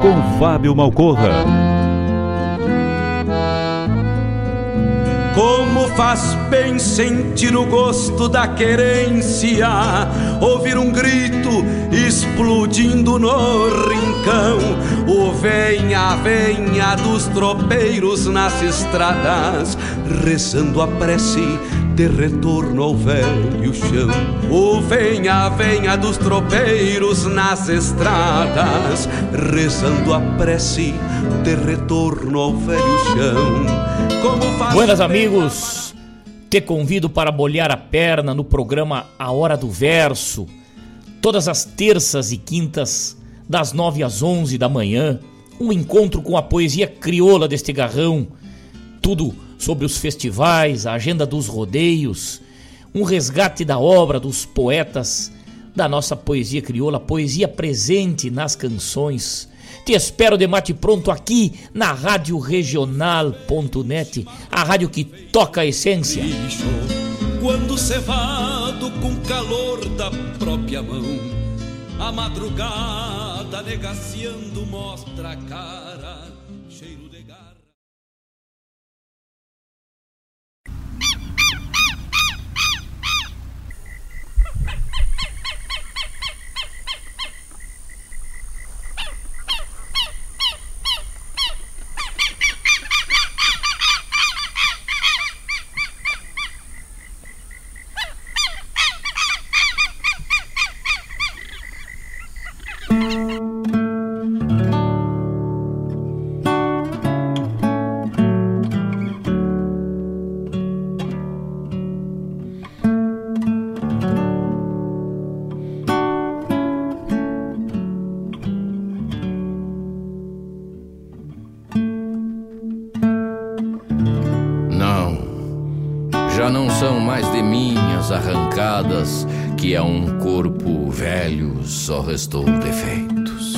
Com Fábio Malcorra. Como faz bem sentir o gosto da querência, ouvir um grito explodindo no rincão, o venha, venha dos tropeiros nas estradas, rezando a prece de retorno ao velho chão. O venha, venha dos tropeiros nas estradas, rezando a prece de retorno ao velho chão. Como faz Buenas amigos, te convido para molhar a perna no programa A Hora do Verso, todas as terças e quintas, das nove às onze da manhã, um encontro com a poesia crioula deste garrão, tudo sobre os festivais, a agenda dos rodeios, um resgate da obra dos poetas da nossa poesia crioula, poesia presente nas canções. Te espero de mate pronto aqui na Rádio Regional.net, a rádio que toca a essência. Quando cevado com calor da própria mão, a madrugada negaciando mostra a cara, que a um corpo velho só restou defeitos.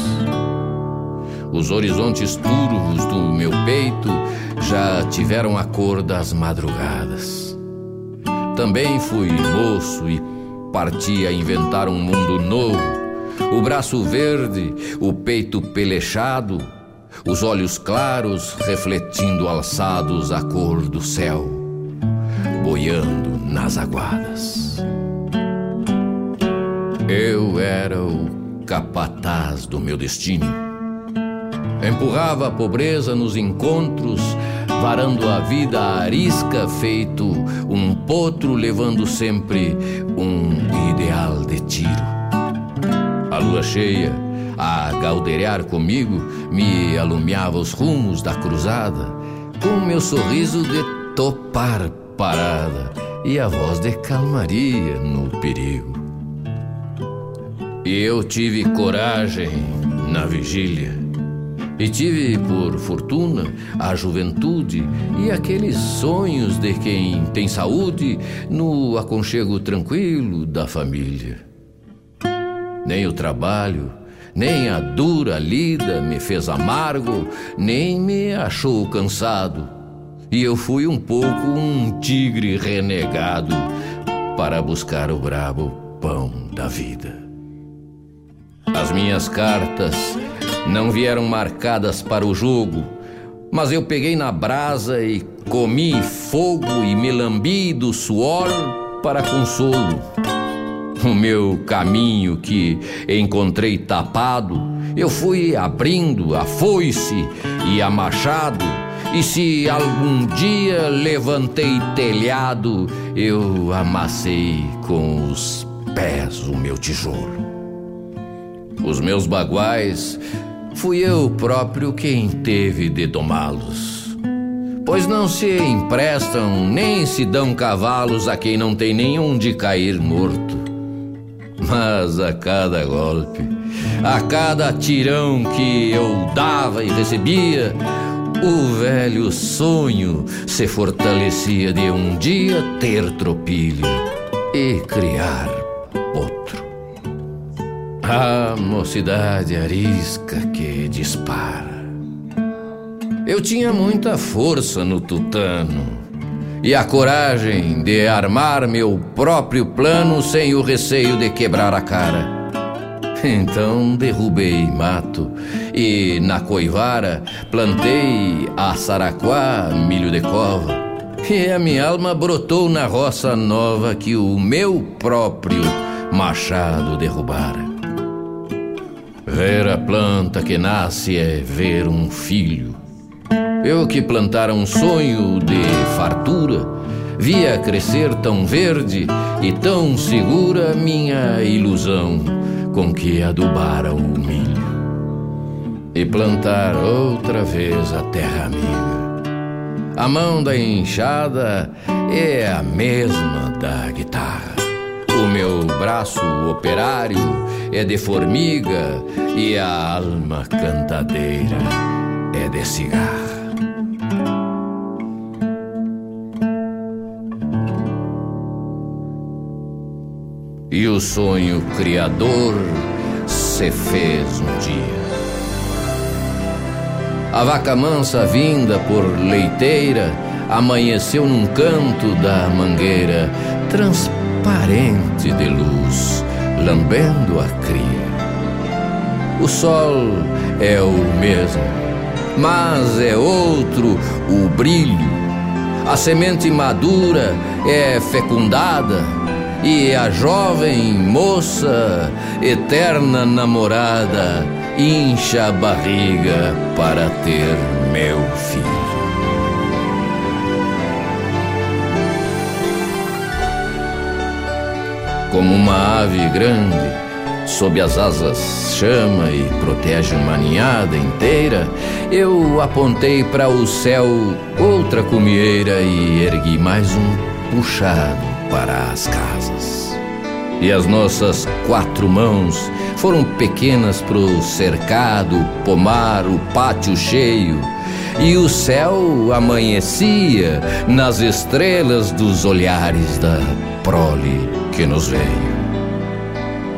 Os horizontes turvos do meu peito já tiveram a cor das madrugadas. Também fui moço e parti a inventar um mundo novo. O braço verde, o peito pelechado, os olhos claros refletindo alçados a cor do céu, boiando nas aguadas. Eu era o capataz do meu destino. Empurrava a pobreza nos encontros, varando a vida arisca, feito um potro, levando sempre um ideal de tiro. A lua cheia, a galdear comigo, me alumiava os rumos da cruzada, com meu sorriso de topar parada e a voz de calmaria no perigo. E eu tive coragem na vigília. E tive, por fortuna, a juventude e aqueles sonhos de quem tem saúde no aconchego tranquilo da família. Nem o trabalho, nem a dura lida me fez amargo, nem me achou cansado. E eu fui um pouco um tigre renegado para buscar o brabo pão da vida. As minhas cartas não vieram marcadas para o jogo, mas eu peguei na brasa e comi fogo e me lambi do suor para consolo. O meu caminho que encontrei tapado, eu fui abrindo a foice e a machado, e se algum dia levantei telhado, eu amassei com os pés o meu tijolo. Os meus baguais, fui eu próprio quem teve de domá-los. Pois não se emprestam nem se dão cavalos a quem não tem nenhum de cair morto. Mas a cada golpe, a cada tirão que eu dava e recebia, o velho sonho se fortalecia de um dia ter tropilha e criar a mocidade arisca que dispara. Eu tinha muita força no tutano e a coragem de armar meu próprio plano sem o receio de quebrar a cara. Então derrubei mato e na coivara plantei a saraquá, milho de cova. E a minha alma brotou na roça nova que o meu próprio machado derrubara. Ver a planta que nasce é ver um filho. Eu que plantara um sonho de fartura, via crescer tão verde e tão segura minha ilusão com que adubara o milho. E plantar outra vez a terra amiga. A mão da enxada é a mesma da guitarra. O meu braço operário é de formiga e a alma cantadeira é de cigarra. E o sonho criador se fez um dia. A vaca mansa vinda por leiteira amanheceu num canto da mangueira, transparente de luz lambendo a cria. O sol é o mesmo, mas é outro o brilho. A semente madura é fecundada e a jovem moça, eterna namorada, incha a barriga para ter meu filho. como uma ave grande, sob as asas chama e protege uma ninhada inteira, eu apontei para o céu outra cumieira e ergui mais um puxado para as casas. E as nossas quatro mãos foram pequenas pro cercado, pomar, o pátio cheio. E o céu amanhecia nas estrelas dos olhares da prole que nos veio.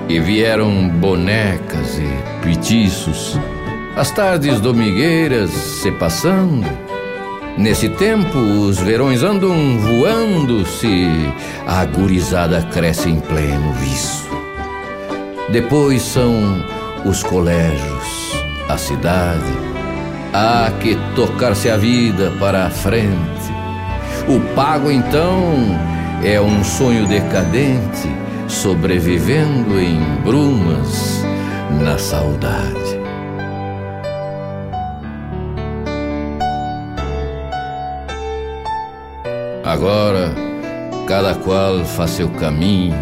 E vieram bonecas e pitiços, as tardes domingueiras se passando. Nesse tempo, os verões andam voando se a gurizada cresce em pleno viço. Depois são os colégios, a cidade. Há que tocar-se a vida para a frente. O pago, então, é um sonho decadente sobrevivendo em brumas na saudade. Agora, cada qual faz seu caminho,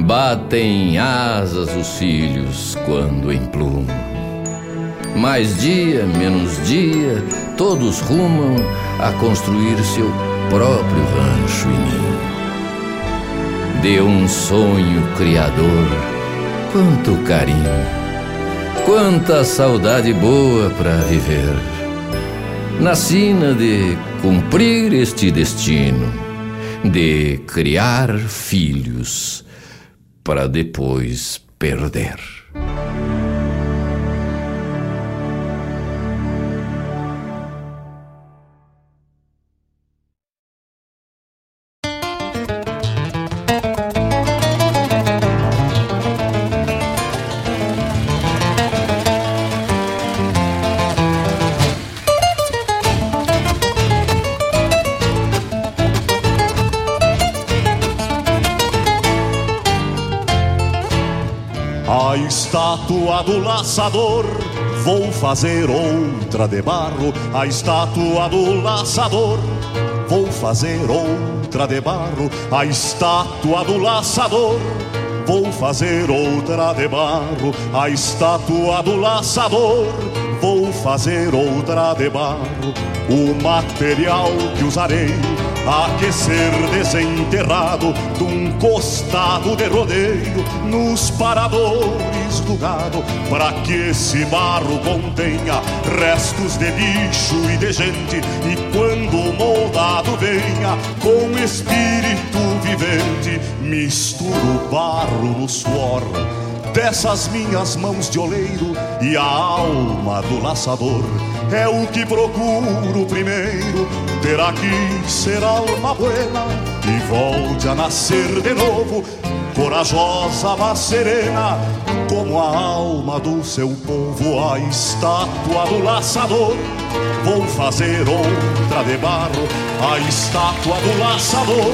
batem asas os filhos quando emplumam. Mais dia, menos dia, todos rumam a construir seu próprio rancho e ninho. De um sonho criador, quanto carinho, quanta saudade boa para viver. Na sina de cumprir este destino, de criar filhos para depois perder. Vou fazer outra de barro, a estátua do laçador. Vou fazer outra de barro, a estátua do laçador. Vou fazer outra de barro, a estátua do laçador. Vou fazer outra de barro, o material que usarei aquecer desenterrado de um costado de rodeio nos paradores do gado, para que esse barro contenha restos de bicho e de gente, e quando moldado venha com espírito vivente, misturo barro no suor dessas minhas mãos de oleiro e a alma do laçador é o que procuro primeiro. Terá que ser alma buena e volte a nascer de novo, corajosa, mas serena, como a alma do seu povo, a estátua do laçador. Vou fazer outra de barro, a estátua do laçador.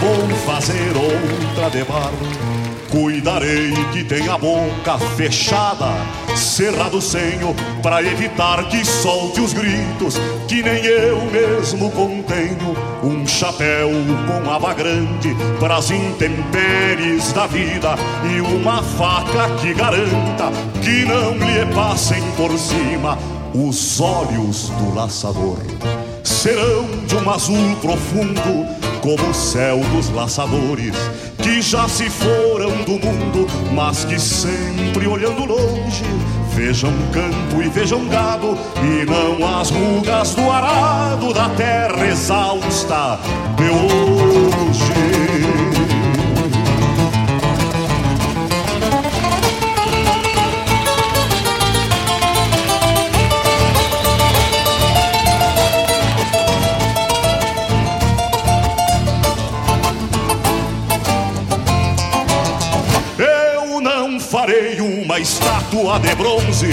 Vou fazer outra de barro Cuidarei que tenha a boca fechada, cerrado o senho, para evitar que solte os gritos, que nem eu mesmo contenho. Um chapéu com aba grande para as intempéries da vida e uma faca que garanta que não lhe passem por cima os olhos do laçador. Serão de um azul profundo como o céu dos laçadores que já se foram do mundo, mas que sempre olhando longe vejam campo e vejam gado e não as rugas do arado da terra exausta de hoje. Estátua de bronze.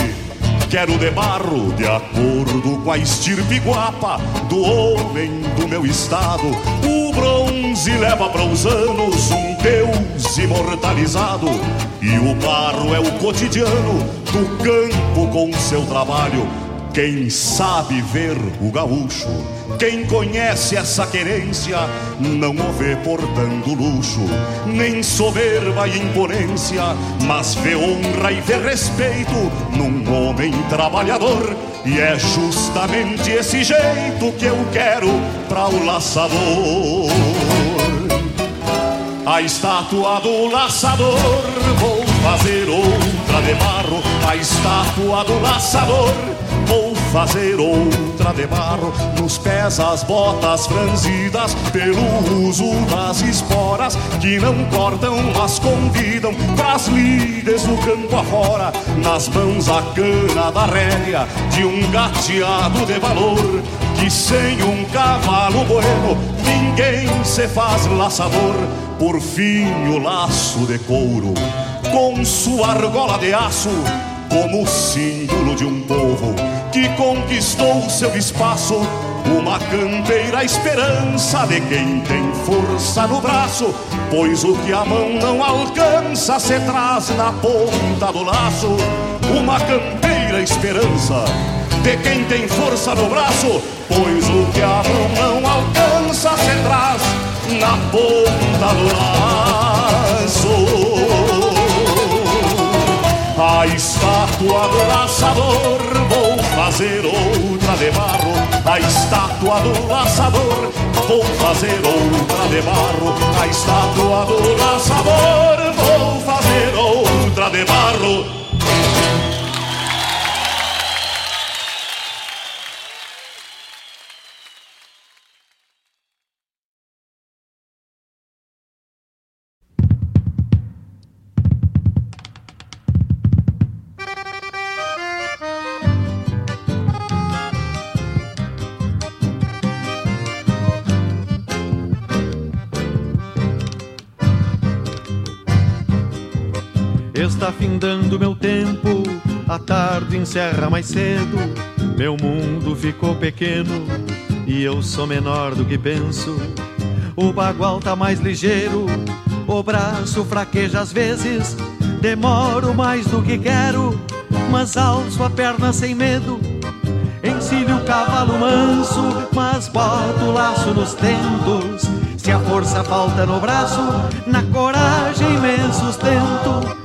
Quero de barro, de acordo com a estirpe guapa do homem do meu estado. O bronze leva para os anos um Deus imortalizado. E o barro é o cotidiano do campo com seu trabalho quem sabe ver o gaúcho, quem conhece essa querência, não o vê portando luxo, nem soberba e imponência, mas vê honra e vê respeito num homem trabalhador. E é justamente esse jeito que eu quero para o laçador. A estátua do laçador, vou fazer outra de barro. A estátua do laçador Vou fazer outra de barro Nos pés as botas franzidas Pelo uso das esporas Que não cortam, mas convidam Pras lides no campo afora. Nas mãos a cana da rédea De um gateado de valor Que sem um cavalo bueno Ninguém se faz laçador Por fim o laço de couro Com sua argola de aço como símbolo de um povo que conquistou seu espaço. Uma campeira esperança de quem tem força no braço, pois o que a mão não alcança se traz na ponta do laço. Uma campeira esperança de quem tem força no braço, pois o que a mão não alcança se traz na ponta do laço. A estátua do laçador, vou fazer outra de barro. A estátua do laçador, vou fazer outra de barro. A estátua do laçador, vou fazer outra de barro. Encerra mais cedo. Meu mundo ficou pequeno e eu sou menor do que penso. O bagual tá mais ligeiro, o braço fraqueja às vezes. Demoro mais do que quero, mas alço a perna sem medo. Encilho o cavalo manso, mas boto o laço nos tentos. Se a força falta no braço, na coragem me sustento.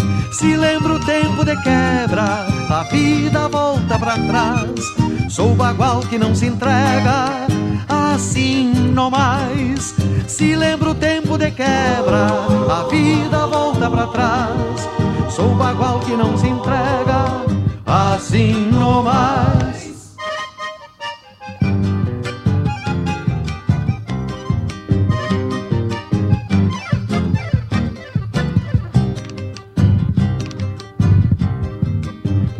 se lembra o tempo de quebra, a vida volta para trás. Sou bagual que não se entrega, assim não mais. Se lembra o tempo de quebra, a vida volta para trás. Sou bagual que não se entrega, assim não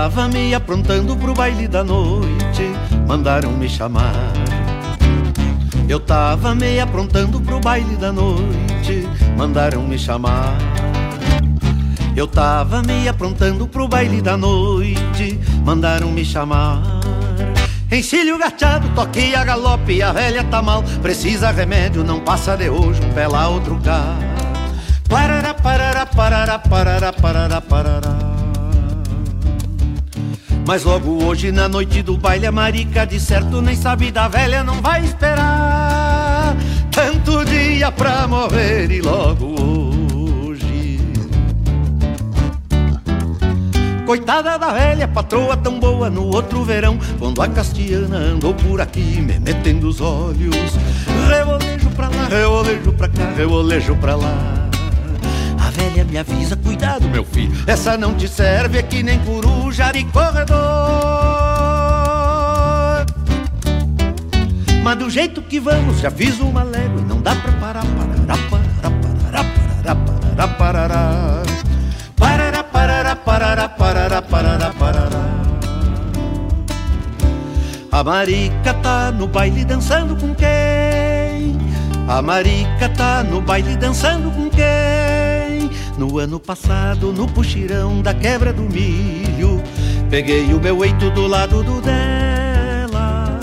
Tava me aprontando pro baile da noite, mandaram me chamar. Eu tava meio aprontando pro baile da noite, mandaram me chamar. Eu tava meio aprontando pro baile da noite, mandaram me chamar. Encilho gachado, toquei a galope, a velha tá mal, precisa remédio, não passa de hoje, um pé lá, outro cá. Parará, parará, parará, parará, parará, parará. Mas logo hoje, na noite do baile, a marica de certo nem sabe da velha, não vai esperar tanto dia pra morrer e logo hoje. Coitada da velha, patroa tão boa no outro verão, quando a castiana andou por aqui me metendo os olhos. Revolejo pra lá, revolejo pra cá, revolejo pra lá velha me avisa: Cuidado, meu filho, essa não te serve, é que nem coruja de corredor. Mas do jeito que vamos, já fiz uma légua e não dá pra parar, parará, parará, parará, parará, parará, parará. Parará, parará, parará, parará, parará, parará. A marica tá no baile dançando com quem? A marica tá no baile dançando com quem? No ano passado, no puxirão da quebra do milho, peguei o meu eito do lado do dela.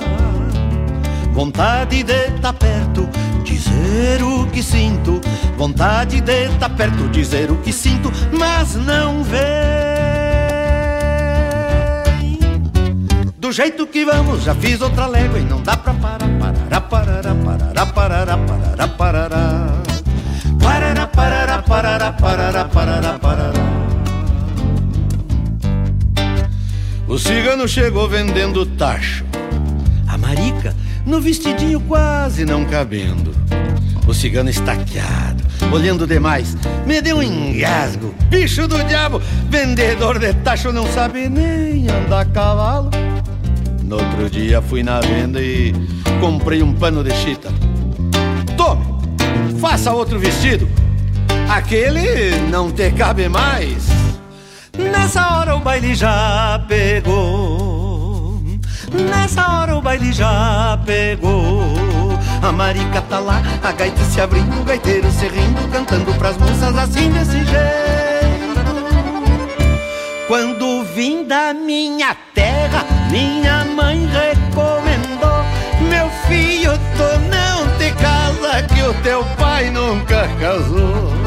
Vontade de tá perto, dizer o que sinto. Vontade de tá perto, dizer o que sinto, mas não vem. Do jeito que vamos, já fiz outra légua e não dá pra parar, parará, parará, parará, parará, parará, parará. Parará, parará, parará, parará, parará, parará. O cigano chegou vendendo tacho. A marica no vestidinho quase não cabendo. O cigano estaqueado, olhando demais, me deu um engasgo. Bicho do diabo, vendedor de tacho não sabe nem andar a cavalo. No outro dia fui na venda e comprei um pano de chita. Tome, faça outro vestido. Aquele não te cabe mais. Nessa hora o baile já pegou. Nessa hora o baile já pegou. A marica tá lá, a gaita se abrindo, o gaiteiro se rindo, cantando pras moças assim desse jeito. Quando vim da minha terra, minha mãe recomendou: Meu filho, tu não te casa, que o teu pai nunca casou.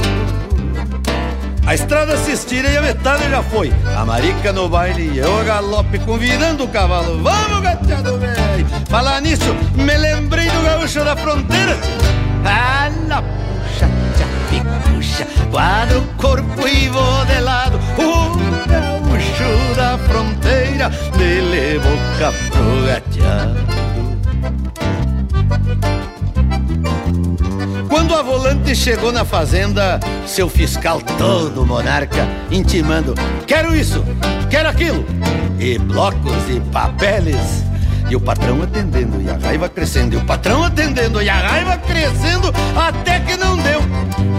A estrada se e a metade já foi. A marica no baile e eu a galope convidando o cavalo. Vamos, gateado velho! Falar nisso, me lembrei do gaúcho da fronteira. Ala, puxa, tcha, puxa, quadro, corpo e vou de lado. O gaúcho da fronteira me levou pro gateado. Quando a volante chegou na fazenda, seu fiscal todo monarca, intimando: quero isso, quero aquilo, e blocos e papeles. E o patrão atendendo, e a raiva crescendo, e o patrão atendendo, e a raiva crescendo, até que não deu.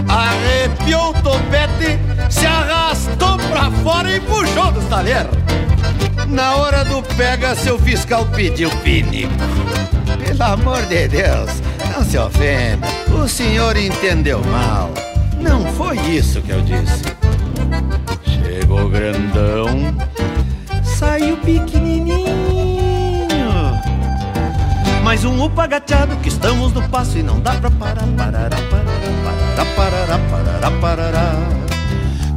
Arrepiou o topete, se arrastou pra fora e puxou do talher. Na hora do pega, seu fiscal pediu pinico. Pelo amor de Deus, não se ofenda. O senhor entendeu mal. Não foi isso que eu disse. Chegou grandão, saiu pequenininho. Mais um upa gateado que estamos no passo e não dá pra parar. Parará, parará, parará, parará, parará.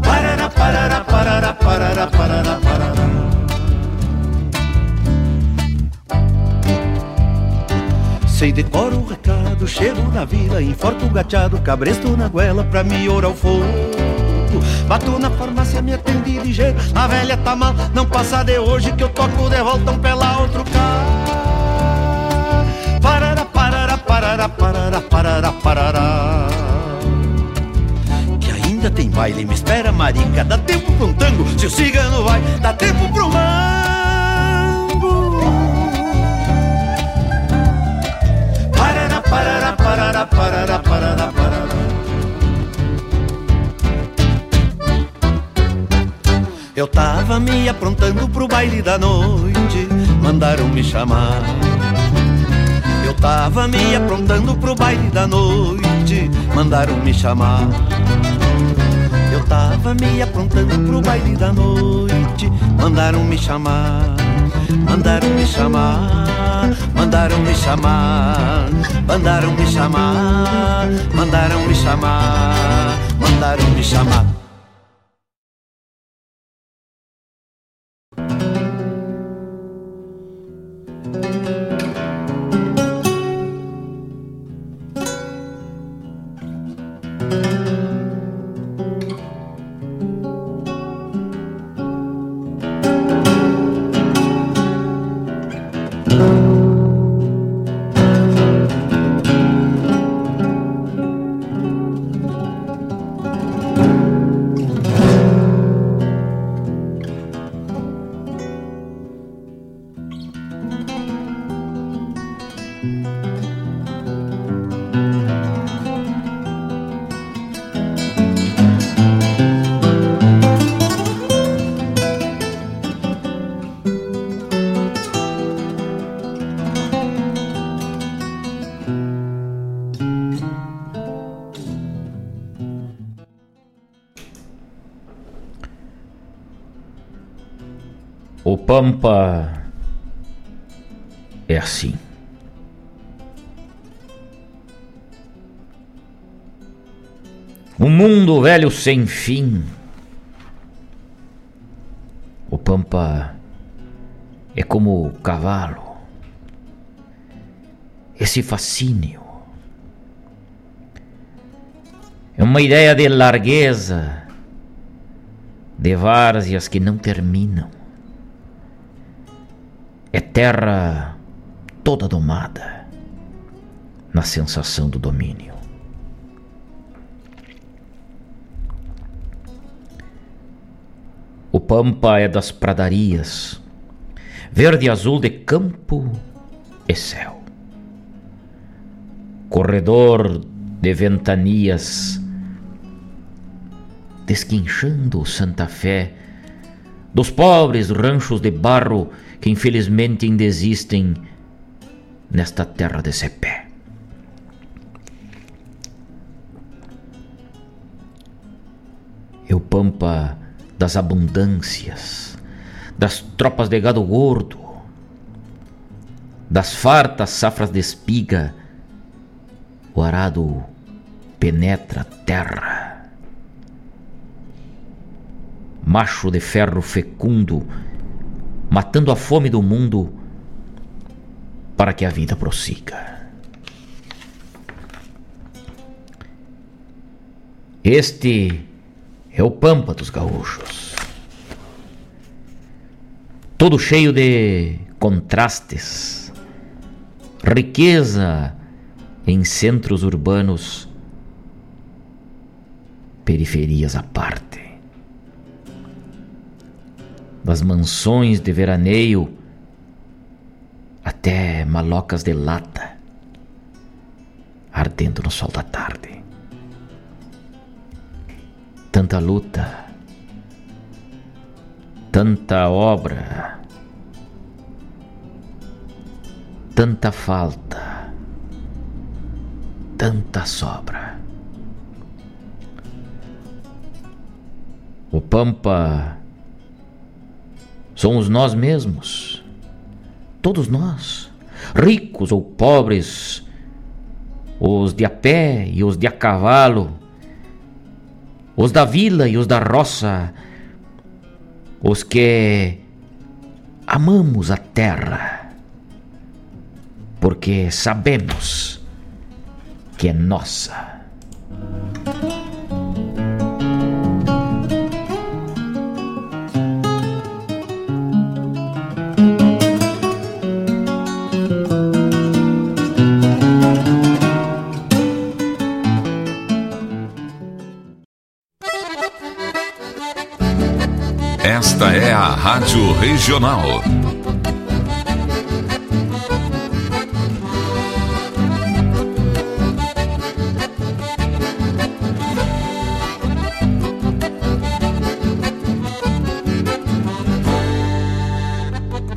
Parará, parará, parará, parará, parará, parará. Sei decoro o recado, chego na vila, enforco o gateado, cabresto na goela pra me orar o fogo. Bato na farmácia, me atendi ligeiro, a velha tá mal, não passa de hoje que eu toco de volta um pela outro cá. Parará, parará, parará, parará, parará, parará. Que ainda tem baile, me espera marica, dá tempo pra um tango, se o cigano vai, dá tempo pro mango. Parará, parará, parará, parará, parará. Eu tava me aprontando pro baile da noite, mandaram me chamar. Eu tava me aprontando pro baile da noite, mandaram me chamar. Eu tava me aprontando pro baile da noite, mandaram me chamar. Mandaram me chamar, mandaram me chamar, mandaram me chamar, mandaram me chamar, mandaram me chamar. Pampa é assim. Um mundo velho sem fim. O Pampa é como o cavalo. Esse fascínio. É uma ideia de largueza, de várzeas que não terminam. É terra toda domada na sensação do domínio. O pampa é das pradarias, verde e azul de campo e céu. Corredor de ventanias, desquinchando Santa Fé, dos pobres ranchos de barro que infelizmente ainda existem nesta terra de Cepé. O pampa das abundâncias, das tropas de gado gordo, das fartas safras de espiga, o arado penetra a terra. Macho de ferro fecundo, matando a fome do mundo para que a vida prossiga. Este é o Pampa dos Gaúchos. Todo cheio de contrastes, riqueza em centros urbanos, periferias à parte. Das mansões de veraneio até malocas de lata, ardendo no sol da tarde tanta luta, tanta obra, tanta falta, tanta sobra. O Pampa somos nós mesmos, todos nós, ricos ou pobres, os de a pé e os de a cavalo. Os da vila e os da roça, os que amamos a terra, porque sabemos que é nossa. Rádio Regional.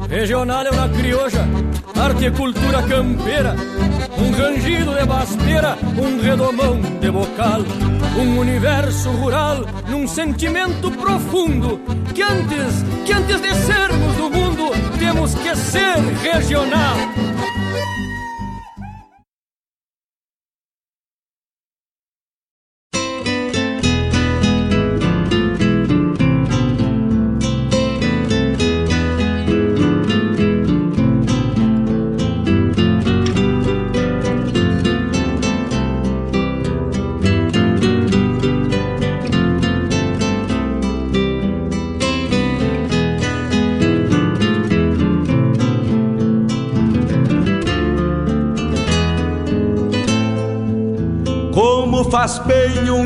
Regional é uma crioja, arte e cultura campeira, um rangido de basteira, um redomão de bocal, um universo rural num sentimento profundo que antes, que antes de sermos do mundo, temos que ser regional.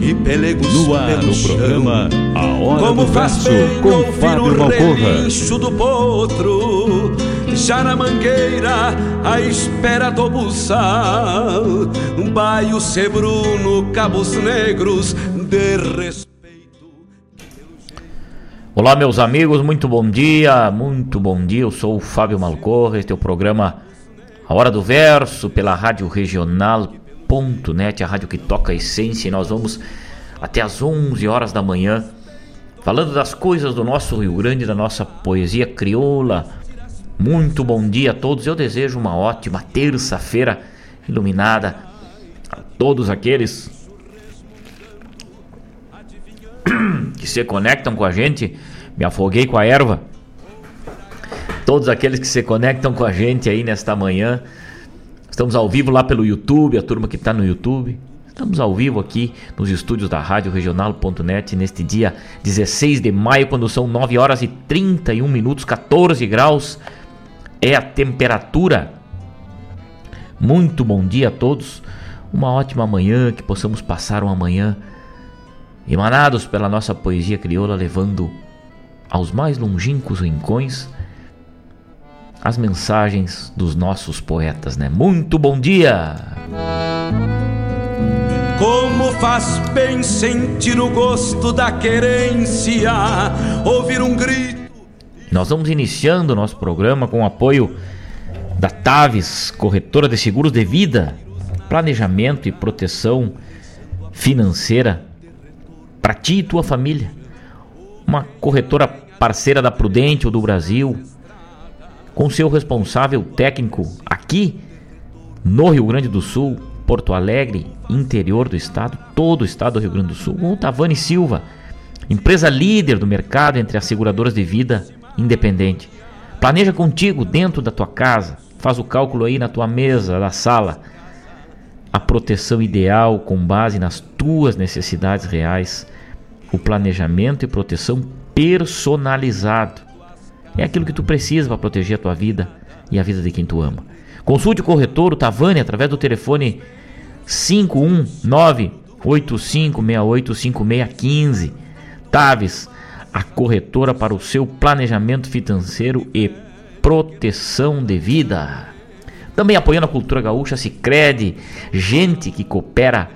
e pelegos no ar pelo no chão. programa A Hora Como do faz Verso bem com Fábio o Malcorra. do potro já na mangueira, à espera do buçal. Baio Sebruno, Cabos Negros, de respeito. Olá, meus amigos, muito bom dia, muito bom dia. Eu sou o Fábio Malcorra, este é o programa A Hora do Verso, pela Rádio Regional.net, a rádio que toca a essência, e nós vamos até às 11 horas da manhã falando das coisas do nosso Rio Grande, da nossa poesia crioula. Muito bom dia a todos. Eu desejo uma ótima terça-feira iluminada a todos aqueles que se conectam com a gente. Me afoguei com a erva. Todos aqueles que se conectam com a gente aí nesta manhã. Estamos ao vivo lá pelo YouTube, a turma que está no YouTube. Estamos ao vivo aqui nos estúdios da Rádio Regional.net neste dia 16 de maio, quando são 9 horas e 31 minutos, 14 graus é a temperatura. Muito bom dia a todos. Uma ótima manhã, que possamos passar uma manhã emanados pela nossa poesia crioula, levando aos mais longínquos rincões as mensagens dos nossos poetas, né? Muito bom dia! Como faz bem sentir o gosto da querência, ouvir um grito. Nós vamos iniciando o nosso programa com o apoio da Taves, corretora de seguros de vida, planejamento e proteção financeira para ti e tua família. Uma corretora parceira da Prudente ou do Brasil, com seu responsável técnico aqui no Rio Grande do Sul, Porto Alegre, interior do estado, todo o estado do Rio Grande do Sul, o Tavani Silva, empresa líder do mercado entre as seguradoras de vida independente. Planeja contigo dentro da tua casa, faz o cálculo aí na tua mesa, na sala, a proteção ideal com base nas tuas necessidades reais, o planejamento e proteção personalizado. É aquilo que tu precisa para proteger a tua vida e a vida de quem tu ama. Consulte o corretor, o Tavani, através do telefone 51985685615. Taves, a corretora para o seu planejamento financeiro e proteção de vida. Também apoiando a cultura gaúcha, se crede, gente que coopera,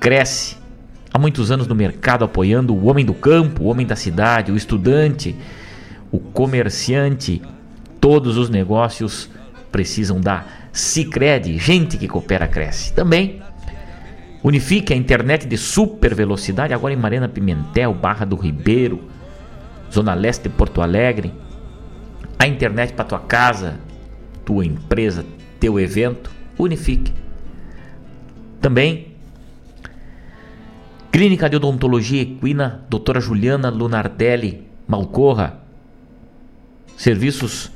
cresce. Há muitos anos no mercado apoiando o homem do campo, o homem da cidade, o estudante, o comerciante. Todos os negócios precisam da Cicred, gente que coopera, cresce. Também Unifique a internet de super velocidade agora em Marina Pimentel, Barra do Ribeiro, Zona Leste de Porto Alegre. A internet para tua casa, tua empresa, teu evento, Unifique. Também Clínica de Odontologia Equina, doutora Juliana Lunardelli Malcorra. Serviços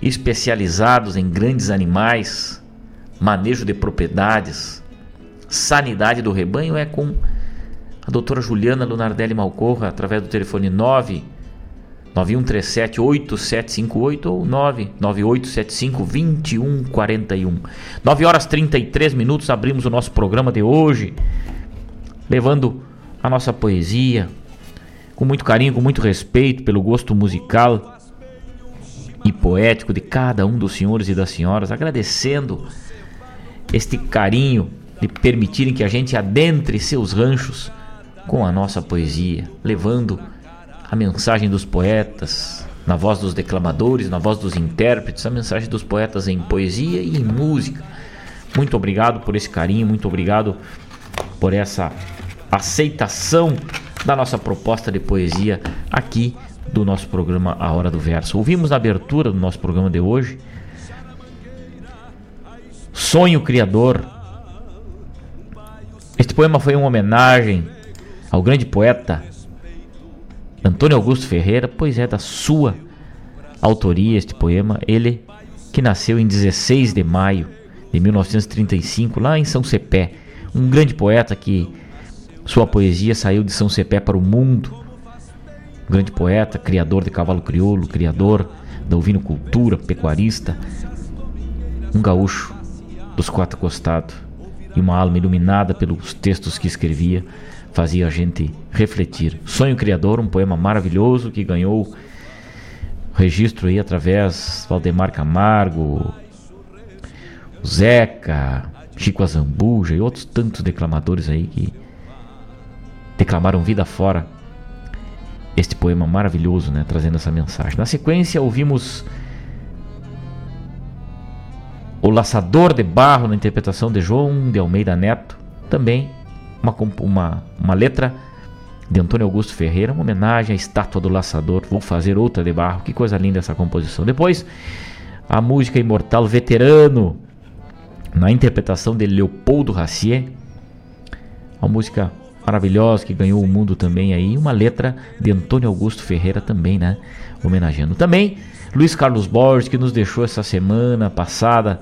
especializados em grandes animais, manejo de propriedades, sanidade do rebanho é com a doutora Juliana Lunardelli Malcorra, através do telefone 9 9137-8758 ou 99875-2141. 9 horas 33 minutos, abrimos o nosso programa de hoje, levando a nossa poesia com muito carinho, com muito respeito pelo gosto musical e poético de cada um dos senhores e das senhoras, agradecendo este carinho de permitirem que a gente adentre seus ranchos com a nossa poesia, levando a mensagem dos poetas, na voz dos declamadores, na voz dos intérpretes, a mensagem dos poetas em poesia e em música. Muito obrigado por esse carinho, muito obrigado por essa aceitação da nossa proposta de poesia aqui do nosso programa A Hora do Verso. Ouvimos na abertura do nosso programa de hoje Sonho Criador este poema foi uma homenagem ao grande poeta Antônio Augusto Ferreira, pois é da sua autoria este poema. Ele que nasceu em 16 de maio de 1935, lá em São Cepé. Um grande poeta que sua poesia saiu de São Cepé para o mundo. Grande poeta, criador de cavalo crioulo, criador da ovinocultura, pecuarista. Um gaúcho dos quatro costados e uma alma iluminada pelos textos que escrevia fazia a gente refletir. Sonho Criador, um poema maravilhoso que ganhou registro aí através Valdemar Camargo, Zeca, Chico Azambuja e outros tantos declamadores aí que declamaram vida fora este poema maravilhoso, né, trazendo essa mensagem. Na sequência, ouvimos O Laçador de Barro, na interpretação de João de Almeida Neto, também uma, uma, uma letra de Antônio Augusto Ferreira, uma homenagem à estátua do laçador. Vou fazer outra de barro, que coisa linda essa composição. Depois, a música imortal Veterano, na interpretação de Leopoldo Racier, uma música maravilhosa que ganhou o mundo também aí, uma letra de Antônio Augusto Ferreira também, né? Homenageando. Também Luiz Carlos Borges, que nos deixou essa semana passada,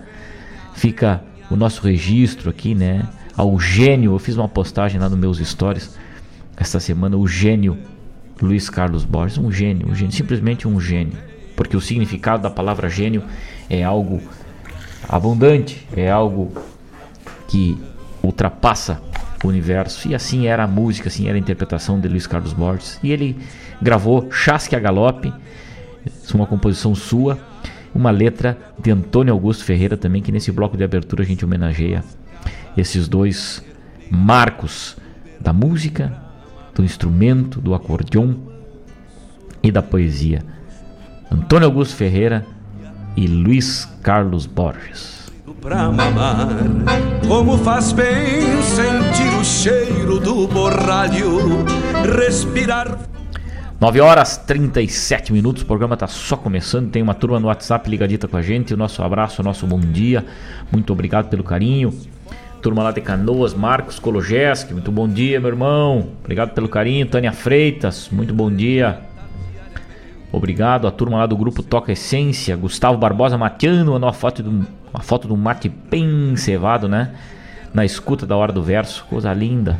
fica o nosso registro aqui, né? Ao gênio, eu fiz uma postagem lá nos meus stories esta semana, o gênio Luiz Carlos Borges, um gênio, um gênio, simplesmente um gênio, porque o significado da palavra gênio é algo abundante, é algo que ultrapassa universo. E assim era a música, assim era a interpretação de Luiz Carlos Borges. E ele gravou Chasque a Galope, uma composição sua, uma letra de Antônio Augusto Ferreira também, que nesse bloco de abertura a gente homenageia esses dois marcos da música, do instrumento, do acordeon e da poesia. Antônio Augusto Ferreira e Luiz Carlos Borges pra mamar. Como faz bem sentir cheiro do borralho, respirar. 9 horas 37 minutos, o programa está só começando. Tem uma turma no WhatsApp ligadita com a gente. O nosso abraço, o nosso bom dia. Muito obrigado pelo carinho. Turma lá de Canoas, Marcos Kologeski, muito bom dia, meu irmão. Obrigado pelo carinho. Tânia Freitas, muito bom dia. Obrigado. A turma lá do grupo Toca Essência. Gustavo Barbosa Matiano mandou uma foto do, uma foto do mate bem cevado, né? Na escuta da hora do verso. Coisa linda.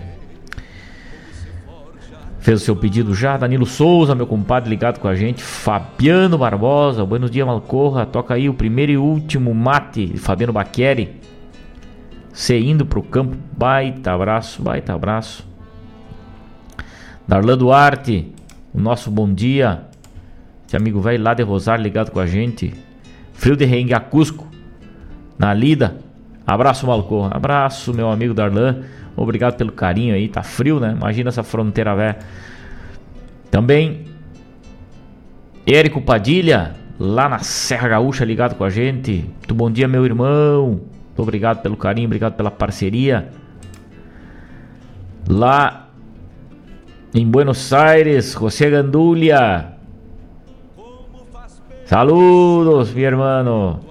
Fez o seu pedido já. Danilo Souza, meu compadre, ligado com a gente. Fabiano Barbosa, buenos dias, Malcorra. Toca aí o primeiro e último mate de Fabiano Baqueri. Se indo pro campo. Baita abraço, baita abraço. Darlan Duarte, o nosso bom dia. Esse amigo velho lá de Rosário ligado com a gente. Frio de Rengue Cusco. Na lida. Abraço, Malcor. Abraço, meu amigo Darlan. Obrigado pelo carinho aí. Tá frio, né? Imagina essa fronteira velha. Também. Érico Padilha. Lá na Serra Gaúcha ligado com a gente. Muito bom dia, meu irmão. Muito obrigado pelo carinho. Obrigado pela parceria. Lá em Buenos Aires, José Gandulha. Saludos, meu irmão.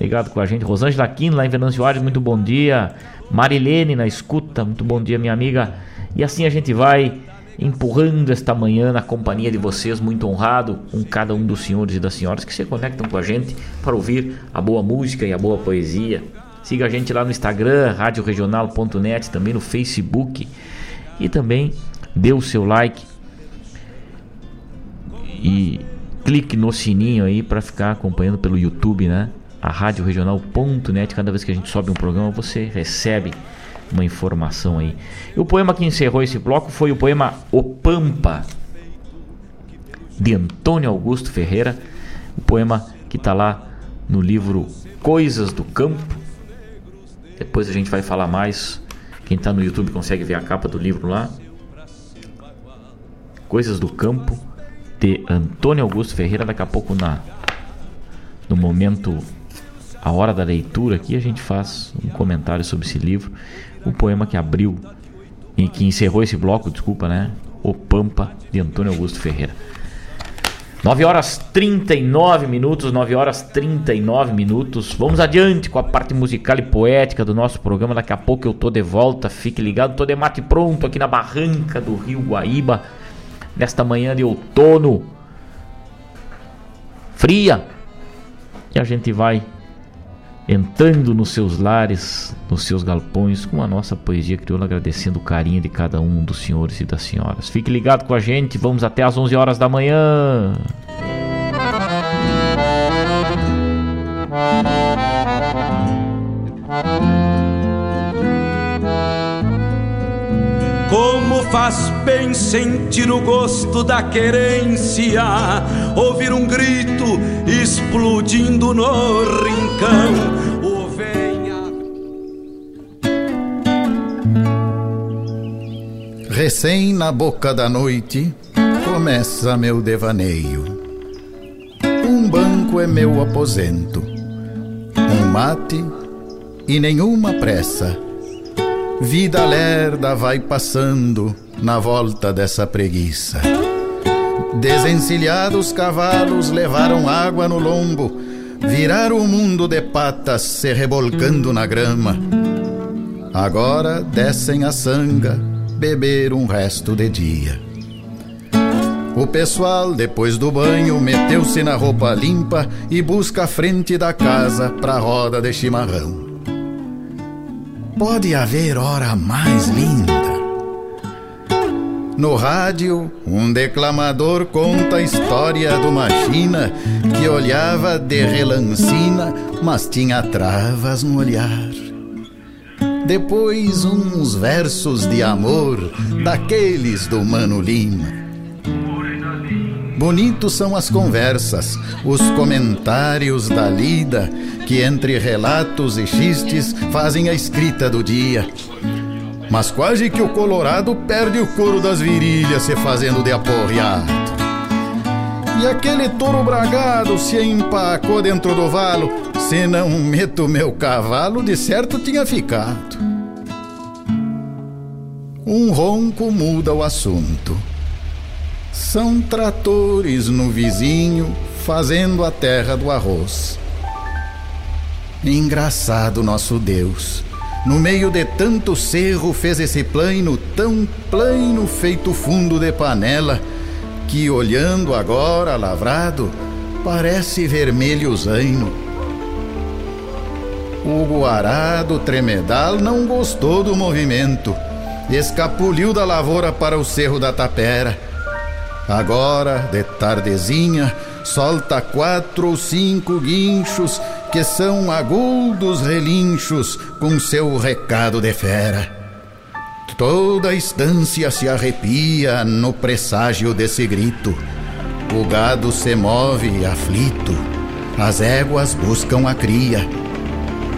Ligado com a gente. Rosângela Aquino, lá em Venâncio Aires, muito bom dia. Marilene na escuta, muito bom dia, minha amiga. E assim a gente vai empurrando esta manhã na companhia de vocês, muito honrado com cada um dos senhores e das senhoras que se conectam com a gente para ouvir a boa música e a boa poesia. Siga a gente lá no Instagram, radioregional.net, também no Facebook. E também dê o seu like. E clique no sininho aí para ficar acompanhando pelo YouTube, né? A Rádio Regional.net. Cada vez que a gente sobe um programa, você recebe uma informação aí. E o poema que encerrou esse bloco foi o poema O Pampa, de Antônio Augusto Ferreira. O poema que está lá no livro Coisas do Campo. Depois a gente vai falar mais. Quem está no YouTube consegue ver a capa do livro lá. Coisas do Campo de Antônio Augusto Ferreira. Daqui a pouco, na, no momento, a hora da leitura, aqui a gente faz um comentário sobre esse livro. O poema que abriu e que encerrou esse bloco, desculpa, né? O Pampa, de Antônio Augusto Ferreira. 9 horas 39 minutos, 9 horas 39 minutos. Vamos adiante com a parte musical e poética do nosso programa. Daqui a pouco eu tô de volta. Fique ligado, tô de mate pronto aqui na barranca do Rio Guaíba nesta manhã de outono fria. E a gente vai entrando nos seus lares, nos seus galpões, com a nossa poesia crioula, agradecendo o carinho de cada um dos senhores e das senhoras. Fique ligado com a gente, vamos até às 11 horas da manhã. Faz bem sentir o gosto da querência, ouvir um grito explodindo no rincão. O venha... Recém na boca da noite começa meu devaneio. Um banco é meu aposento, um mate e nenhuma pressa. Vida lerda vai passando na volta dessa preguiça. Desencilhados cavalos levaram água no lombo, viraram o mundo de patas se rebolcando na grama. Agora descem a sanga, beber um resto de dia. O pessoal, depois do banho, meteu-se na roupa limpa e busca a frente da casa pra roda de chimarrão. Pode haver hora mais linda. No rádio, um declamador conta a história de uma China que olhava de relancina, mas tinha travas no olhar. Depois, uns versos de amor daqueles do Mano Lima. Bonitos são as conversas, os comentários da lida, que entre relatos e xistes fazem a escrita do dia. Mas quase que o Colorado perde o couro das virilhas se fazendo de aporreado. E aquele touro bragado se empacou dentro do valo, se não meto meu cavalo, de certo tinha ficado. Um ronco muda o assunto. São tratores no vizinho fazendo a terra do arroz. Engraçado nosso Deus. No meio de tanto cerro fez esse plano tão plano feito fundo de panela que olhando agora lavrado parece vermelho zaino. O guará do tremedal não gostou do movimento, escapuliu da lavoura para o cerro da tapera Agora, de tardezinha, solta quatro ou cinco guinchos que são agudos relinchos com seu recado de fera. Toda a estância se arrepia no presságio desse grito. O gado se move aflito, as éguas buscam a cria.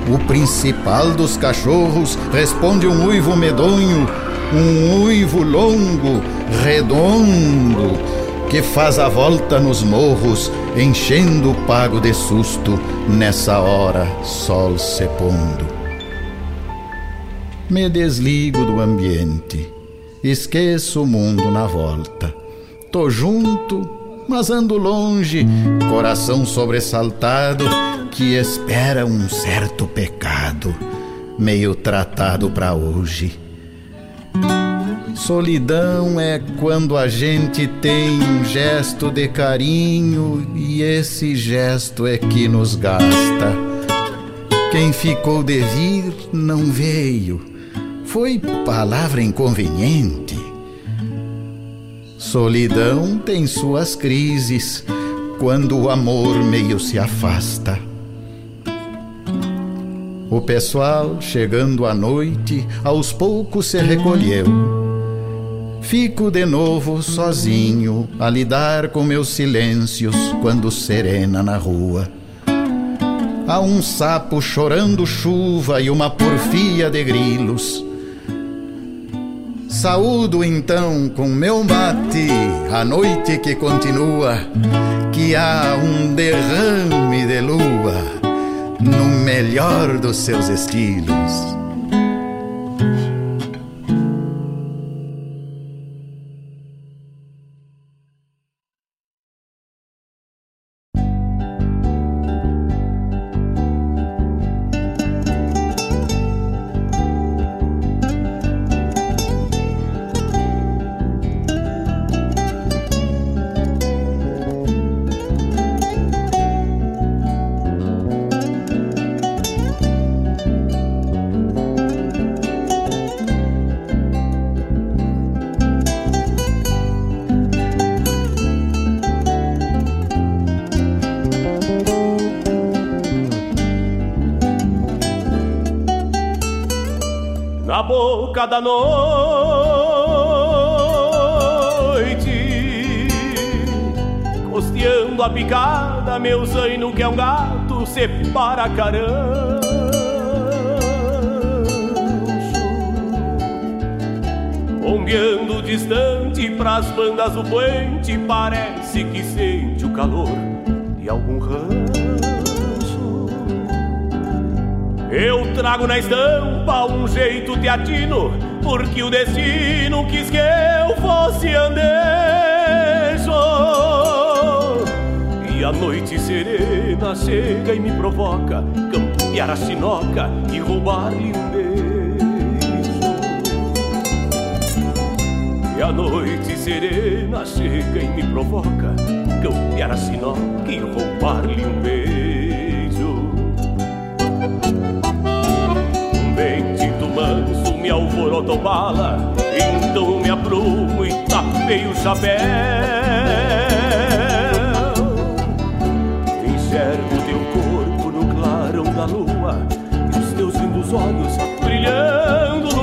O principal dos cachorros responde um uivo medonho, um uivo longo, redondo que faz a volta nos morros, enchendo o pago de susto nessa hora sol se pondo. Me desligo do ambiente, esqueço o mundo na volta. Tô junto, mas ando longe, coração sobressaltado que espera um certo pecado, meio tratado para hoje Solidão é quando a gente tem um gesto de carinho e esse gesto é que nos gasta. Quem ficou de vir não veio, foi palavra inconveniente. Solidão tem suas crises quando o amor meio se afasta. O pessoal, chegando à noite, aos poucos se recolheu Fico de novo sozinho a lidar com meus silêncios quando serena na rua. Há um sapo chorando chuva e uma porfia de grilos. Saúdo então com meu mate a noite que continua, que há um derrame de lua no melhor dos seus estilos. na boca da noite, costeando a picada, meu zaino que é um gato, separa caramba. Bombeando distante pras bandas do puente, parece que sente o calor de algum ramo. Eu trago na estampa um jeito teatino, porque o destino quis que eu fosse andejo. E a noite serena chega e me provoca campear a chinoca e roubar-lhe um beijo. E a noite serena chega e me provoca campear a chinoca e roubar-lhe um beijo. Alvorotou bala, então me aprumo e tapei o chapéu. Enxergo teu corpo no clarão da lua e os teus lindos olhos brilhando no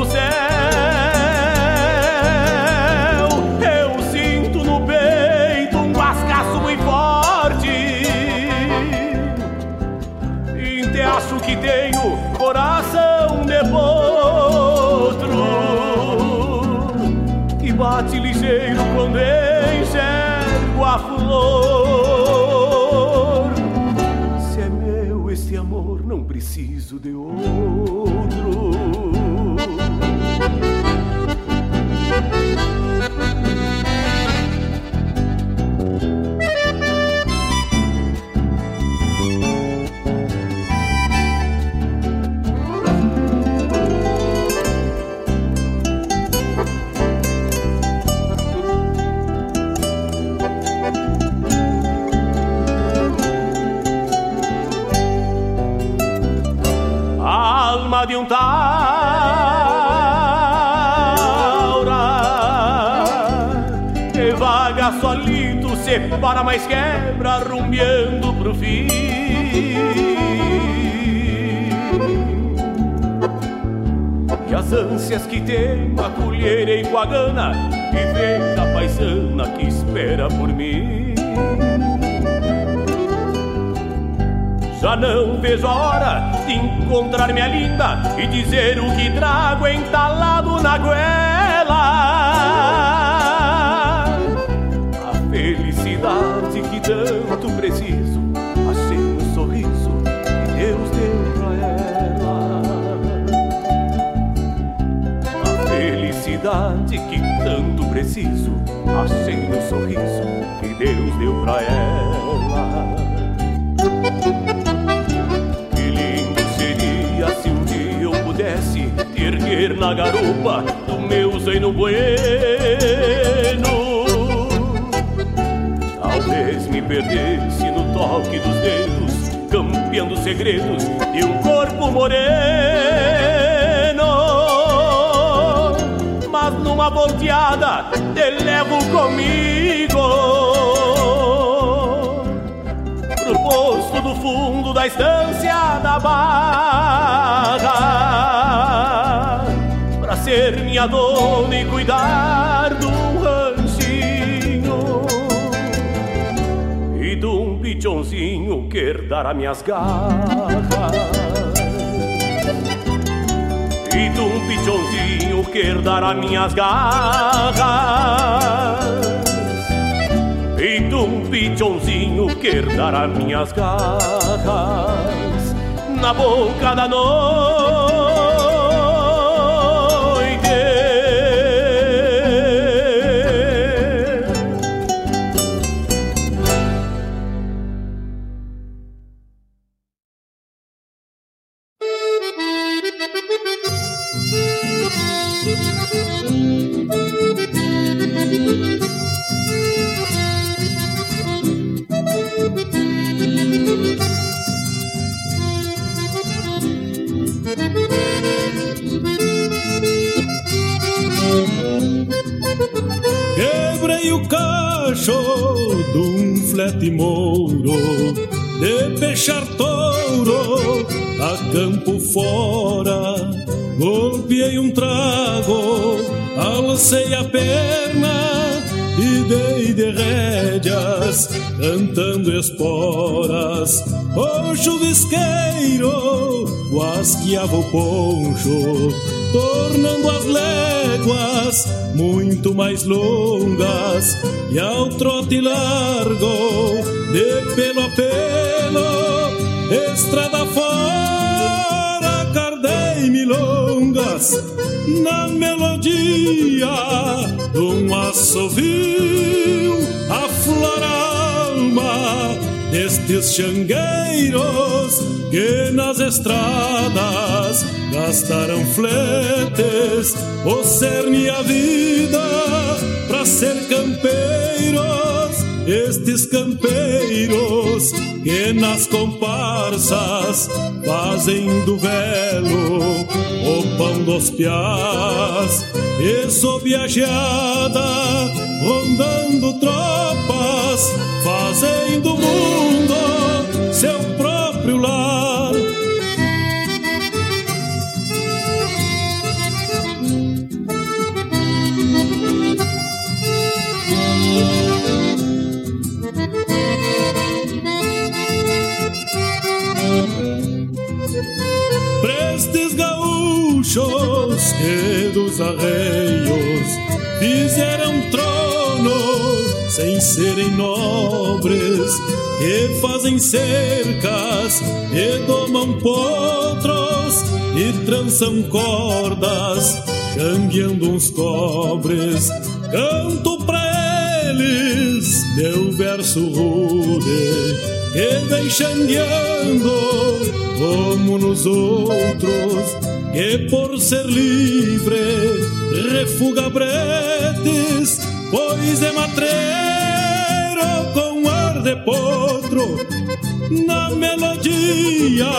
A alma de um taura que vaga solito, separa mais quebra, rumbeando pro fim. E as ânsias que tem a colherei com a gana e vem a paisana que espera por mim. Já não vejo a hora encontrar minha linda e dizer o que trago entalado na goela. A felicidade que tanto preciso, achei no sorriso que Deus deu pra ela. A felicidade que tanto preciso, achei no sorriso que Deus deu pra ela. Na garupa do meu zaino bueno. Talvez me perdesse no toque dos dedos, campeando segredos de um corpo moreno. Mas numa volteada te levo comigo pro posto do fundo da estância da barra ser minha dona e cuidar do ranchinho E de um pichãozinho que herdar minhas garras E de um pichãozinho que herdar minhas garras e de um pichãozinho que herdará minhas garras na boca da noite. Cantando esporas. O chuvisqueiro guasqueava o poncho, tornando as léguas muito mais longas, e ao trote largo, de pelo a pelo, estrada fora, cardei milongas, na melodia de um assovio, destes xangueiros que nas estradas gastaram fletes, o cerne e a vida para ser campeiros. Estes campeiros que nas comparsas fazem do velo o pão dos piás e sob a tropas fazem do mundo seu próprio lar. Prestes gaúchos que dos arreios fizeram trono sem serem nobres, que fazem cercas e domam potros e trançam cordas, cangueando uns cobres. Canto pra eles meu verso rude, que vem xangueando como nos outros, que por ser livre refuga bretes, pois é matreiro com ar de potro, na melodia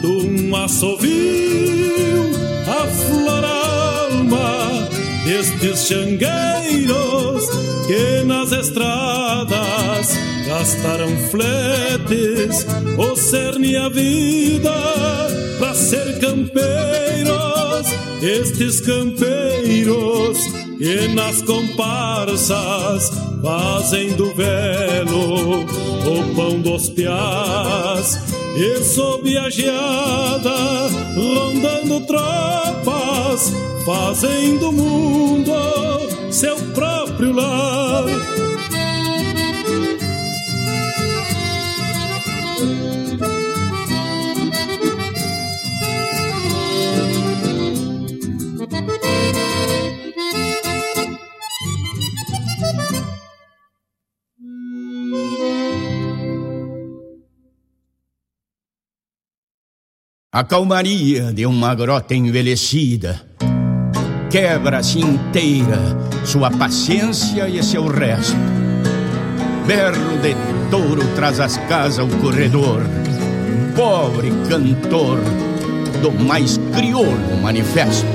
de um assovio, aflora alma destes xangueiros que nas estradas gastaram fletes, o cerne a vida para ser campeiros. Estes campeiros que nas comparsas fazem do velo o pão dos piás e sob a geada rondando tropas fazem do mundo seu próprio lar. A calmaria de uma grota envelhecida quebra-se inteira sua paciência e seu resto. Berro de touro traz as casas ao corredor, pobre cantor do mais crioulo manifesto.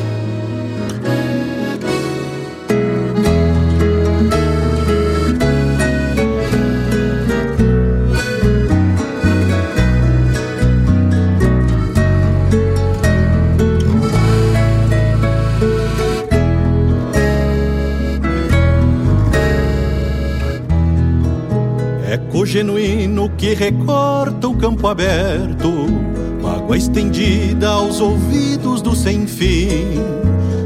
Genuíno que recorta o campo aberto, mágoa estendida aos ouvidos do sem fim.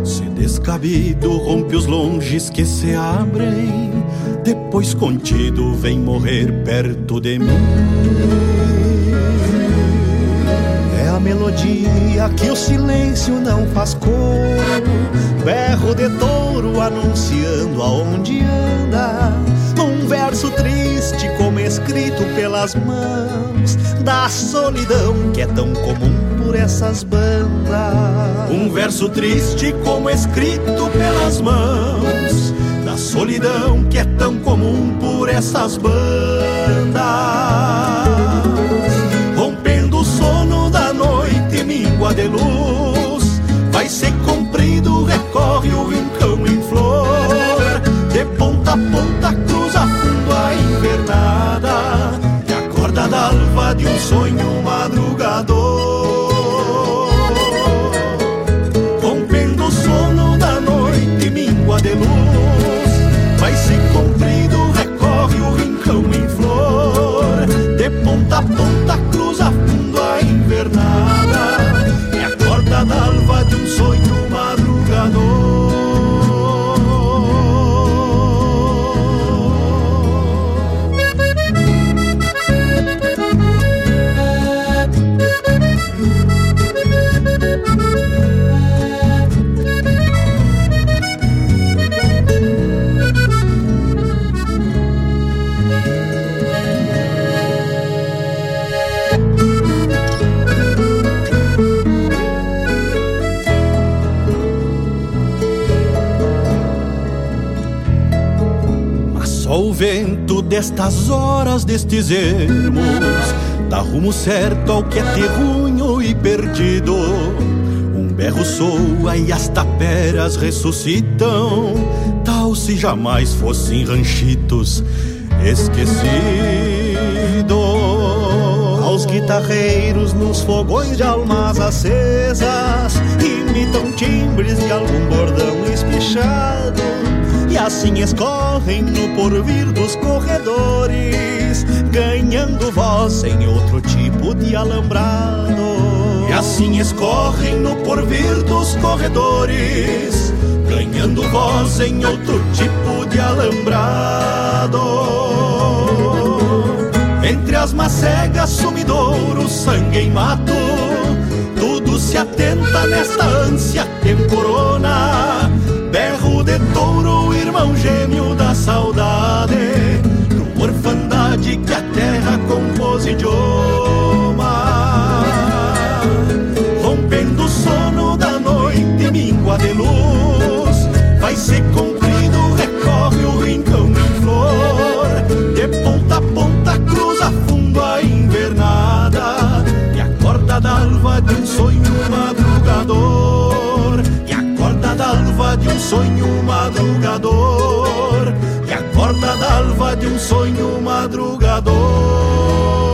Se descabido rompe os longes que se abrem, depois contido vem morrer perto de mim. É a melodia que o silêncio não faz coro, berro de touro anunciando aonde anda. Um verso triste como escrito pelas mãos da solidão que é tão comum por essas bandas. Um verso triste como escrito pelas mãos da solidão que é tão comum por essas bandas. Rompendo o sono da noite, míngua de luz, vai ser comprido, recorre o rincão em flor. De ponta a ponta sonho madrugador vento destas horas, destes ermos, dá rumo certo ao que é terrunho e perdido. Um berro soa e as taperas ressuscitam, tal se jamais fossem ranchitos esquecidos. Aos guitarreiros nos fogões de almas acesas imitam timbres de algum bordão espichado e assim escorrem no porvir dos corredores, ganhando voz em outro tipo de alambrado. E assim escorrem no porvir dos corredores, ganhando voz em outro tipo de alambrado. Entre as macegas, sumidouro, sangue em mato, tudo se atenta nesta ânsia temporona. De touro, irmão gêmeo da saudade, numa orfandade que a terra compôs idioma. Rompendo o sono da noite, míngua de luz, vai se cumprindo, recorre o rincão em flor, de ponta a ponta cruza fundo a invernada, e a corda d'alva de um sonho madrugador, sonho madrugador, e a corda d'alva de um sonho madrugador.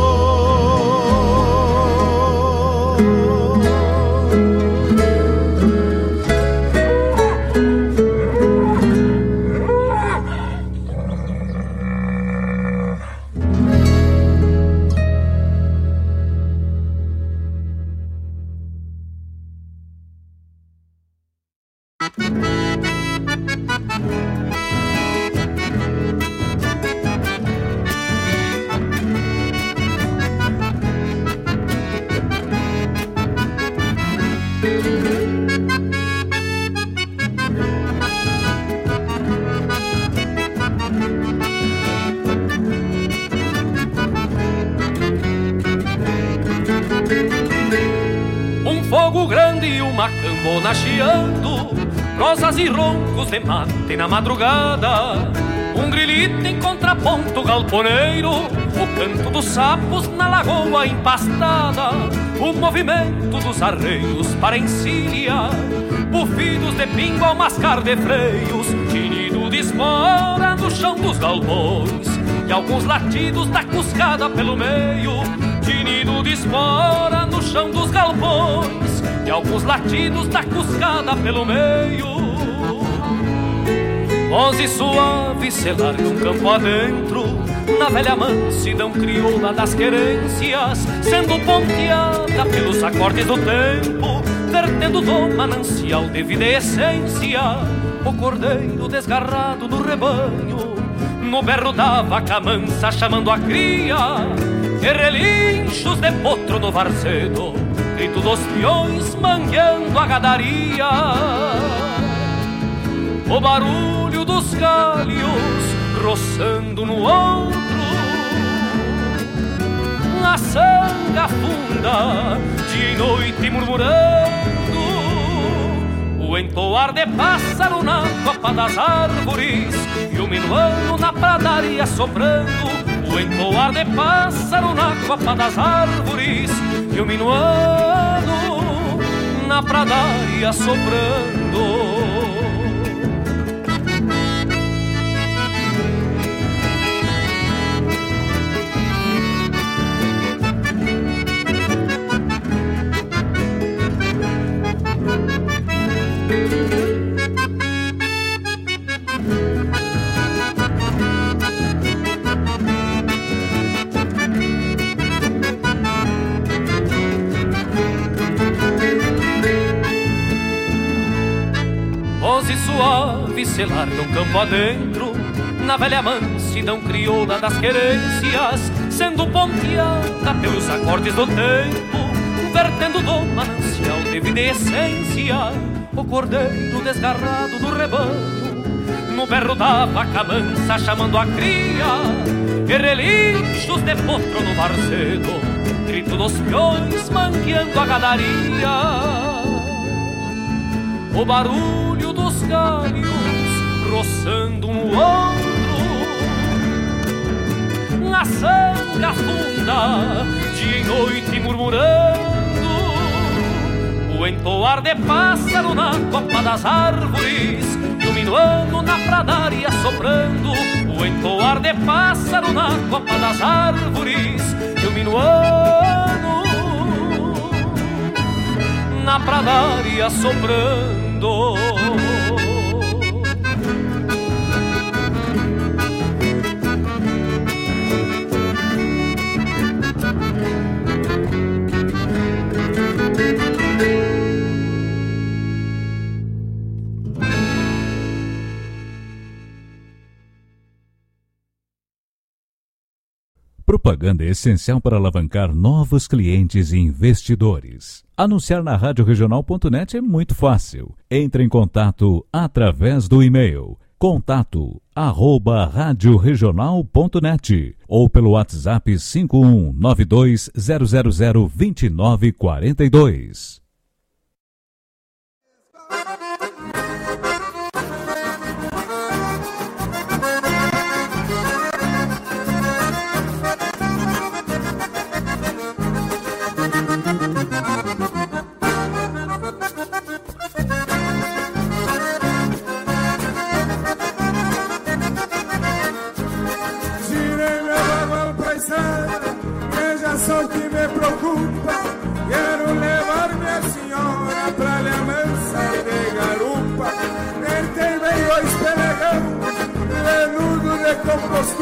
Madrugada Um grilito em contraponto galponeiro O canto dos sapos na lagoa empastada O movimento dos arreios para encilha Bufidos de pingo ao mascar de freios Tinido de espora no chão dos galpões E alguns latidos da cuscada pelo meio Tinido de espora no chão dos galpões E alguns latidos da cuscada pelo meio Voz suave se largam campo adentro Na velha mansidão crioula das querências Sendo ponteada pelos acordes do tempo Vertendo do manancial de vida e essência O cordeiro desgarrado do rebanho No berro da vaca mansa chamando a cria e relinchos de potro no varzedo, grito dos peões mangueando a gadaria. O barulho dos galhos roçando no ombro, a sanga funda de noite murmurando, o entoar de pássaro na copa das árvores. E o minuano na pradaria soprando. O entoar de pássaro na copa das árvores. E o minuano na pradaria soprando. Suave se largam campo adentro Na velha mansidão crioula das querências Sendo ponteada pelos acordes do tempo Vertendo do manancial de vida e essência O cordeiro desgarrado do rebanho No berro da vaca mansa chamando a cria E relinchos de potro no varzedo Grito dos peões mangueando a gadaria. O barulho galhos roçando no ombro, na sanga funda, dia e noite murmurando. O entoar de pássaro na copa das árvores, o minuano na pradaria soprando. O entoar de pássaro na copa das árvores, o minuano na pradaria soprando mundo. Propaganda é essencial para alavancar novos clientes e investidores. Anunciar na radioregional.net é muito fácil. Entre em contato através do e-mail contato arroba radioregional.net ou pelo WhatsApp 51920002942.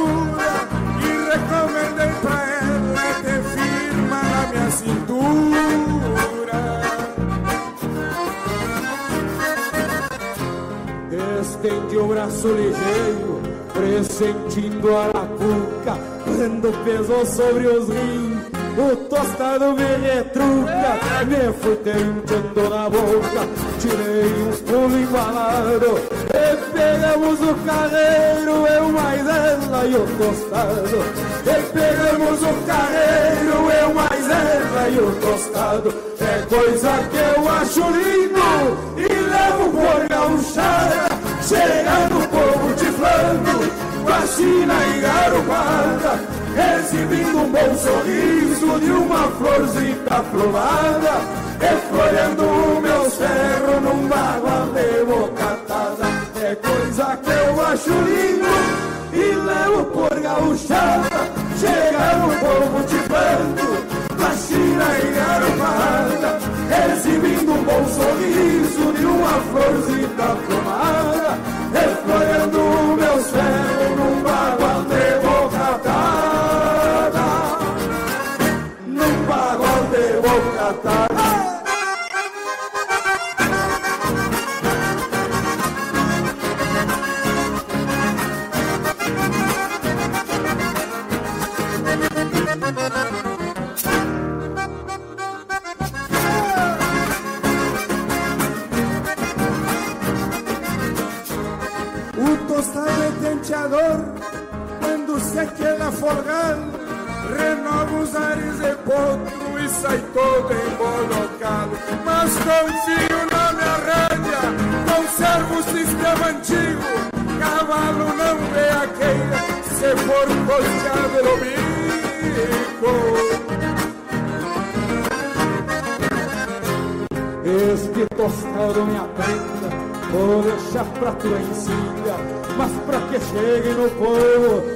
E recomendei pra ela ter firma na minha cintura. Estende o braço ligeiro, pressentindo a lacuca, quando pesou sobre os rins. O tostado me retruca, me fui tentando na boca, tirei uns pulos embalados e pegamos o carreiro, eu mais ela e o tostado. E pegamos o carreiro, eu mais ela e o tostado. É coisa que eu acho lindo e levo por gauchada. Chega no povo tiflando, vacina e garopada. Exibindo um bom sorriso de uma florzinha plumada. Escolhendo o meu cerro num bagual de bocatada É coisa que eu acho lindo E levo por gauchada Chega no povo China e garopada Exibindo um bom sorriso De uma florzinha plumada Escolhendo o meu céu Num bagual pra tua encilha mas pra que chegue no povo,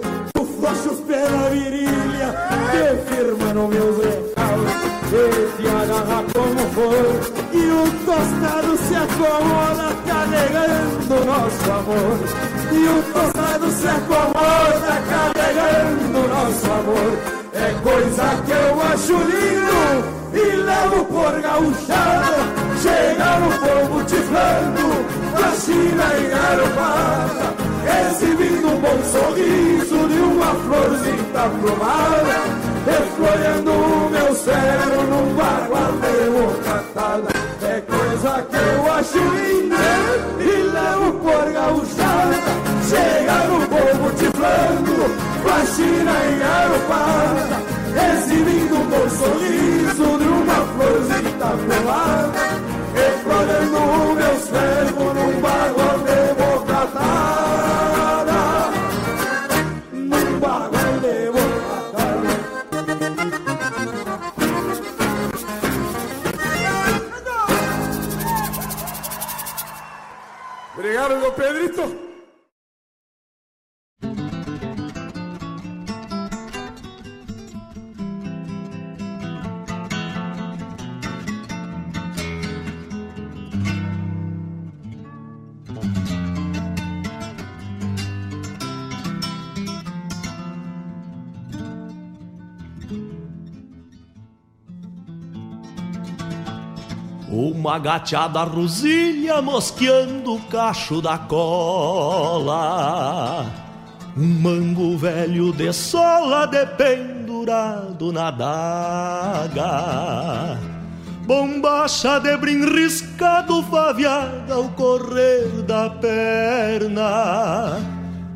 gateada rosilha mosqueando o cacho da cola. Um mango velho de sola dependurado na daga. Bombacha de brim riscado faviada ao correr da perna.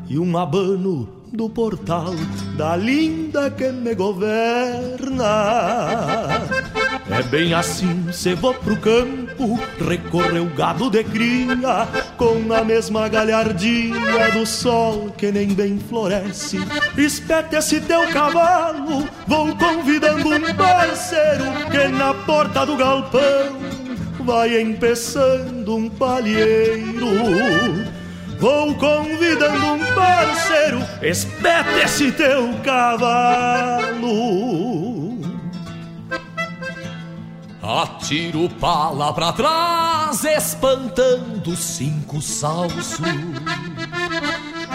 E um abano do portal da linda que me governa. É bem assim, cê vou pro campo, recorrer o gado de cria, com a mesma galhardia do sol que nem bem floresce. Espete esse teu cavalo, vou convidando um parceiro que na porta do galpão vai empeçando um palheiro. Vou convidando um parceiro, espete esse teu cavalo. Atiro pala pra trás, espantando cinco salsos.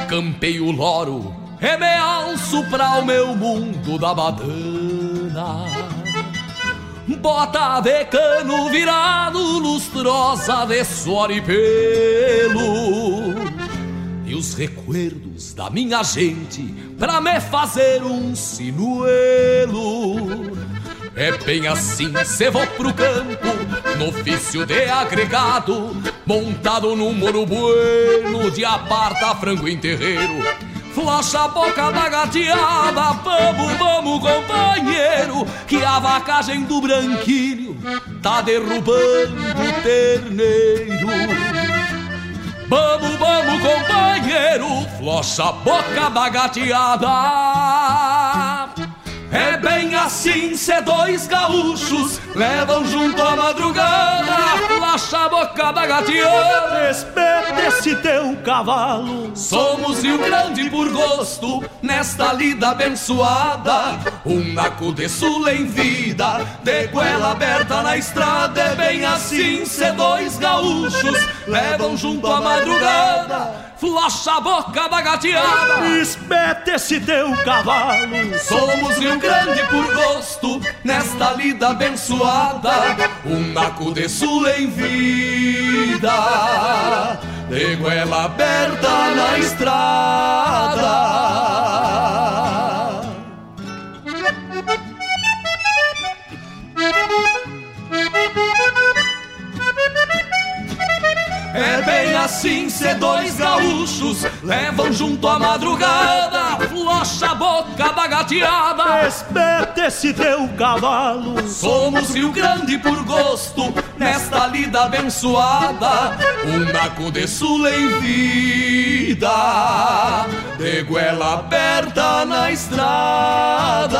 Campeio loro, remealço pra o meu mundo da badana. Bota de cano virado, lustrosa de suor e pelo. E os recuerdos da minha gente pra me fazer um sinuelo. É bem assim, cê vou pro campo, no ofício de agregado, montado num moro bueno de aparta frango em terreiro. Flocha a boca da gateada, vamos, vamos, companheiro, que a vacagem do branquilho tá derrubando o terneiro. Vamos, vamos, companheiro, flocha a boca da gateada. É bem assim, cê dois gaúchos levam junto a madrugada, laxa a boca da gateada. Respeita esse teu cavalo. Somos Rio Grande por gosto, nesta lida abençoada. Um naco de sul em vida, de goela aberta na estrada. É bem assim, cê dois gaúchos levam junto a madrugada. Flocha a boca da gateada Espete esse teu cavalo. Somos Rio Grande por gosto Nesta lida abençoada. Um naco de sul em vida De goela aberta na estrada É bem assim, cê dois gaúchos levam junto a madrugada, flocha a boca da gateada. Espete esse teu cavalo. Somos Rio Grande por gosto, nesta lida abençoada. Um naco de sul em vida, de goela aberta na estrada.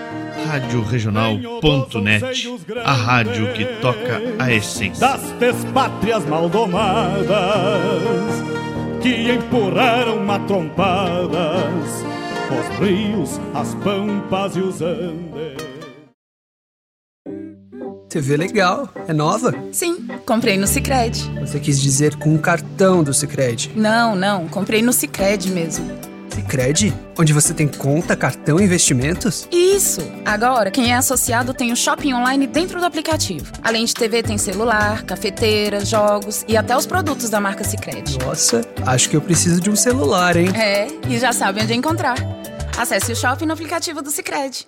Regional.net, a rádio que toca a essência das despátrias maldomadas que empurraram matrompadas os rios, as pampas e os andes. TV legal, é nova? Sim, comprei no Sicredi. Você quis dizer com o cartão do Sicredi? Não, não, comprei no Sicredi mesmo. Sicredi? Onde você tem conta, cartão e investimentos? Isso! Agora, quem é associado tem o shopping online dentro do aplicativo. Além de TV, tem celular, cafeteira, jogos e até os produtos da marca Sicredi. Nossa, acho que eu preciso de um celular, hein? É, e já sabe onde encontrar. Acesse o shopping no aplicativo do Sicredi.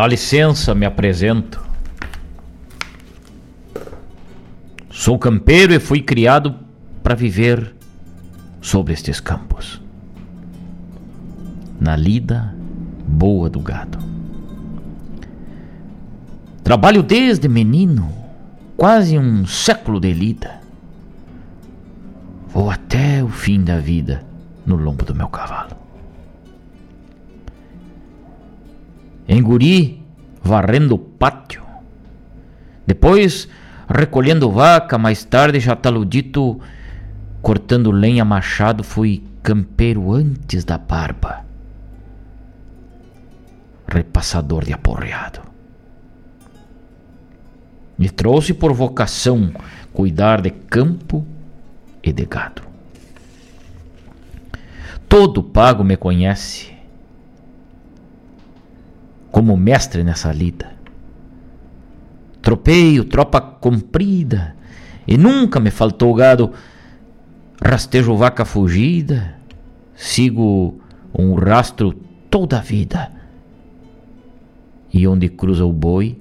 Dá licença, me apresento. Sou campeiro e fui criado para viver sobre estes campos. Na lida boa do gado. Trabalho desde menino, quase um século de lida. Vou até o fim da vida no lombo do meu cavalo. Em guri, varrendo o pátio. Depois, recolhendo vaca, mais tarde, já taludito, cortando lenha machado, fui campeiro antes da barba. Repassador de aporreado. Me trouxe por vocação cuidar de campo e de gado. Todo pago me conhece como mestre nessa lida. Tropeio, tropa comprida, e nunca me faltou gado. Rastejo vaca fugida, sigo um rastro toda a vida. E onde cruza o boi,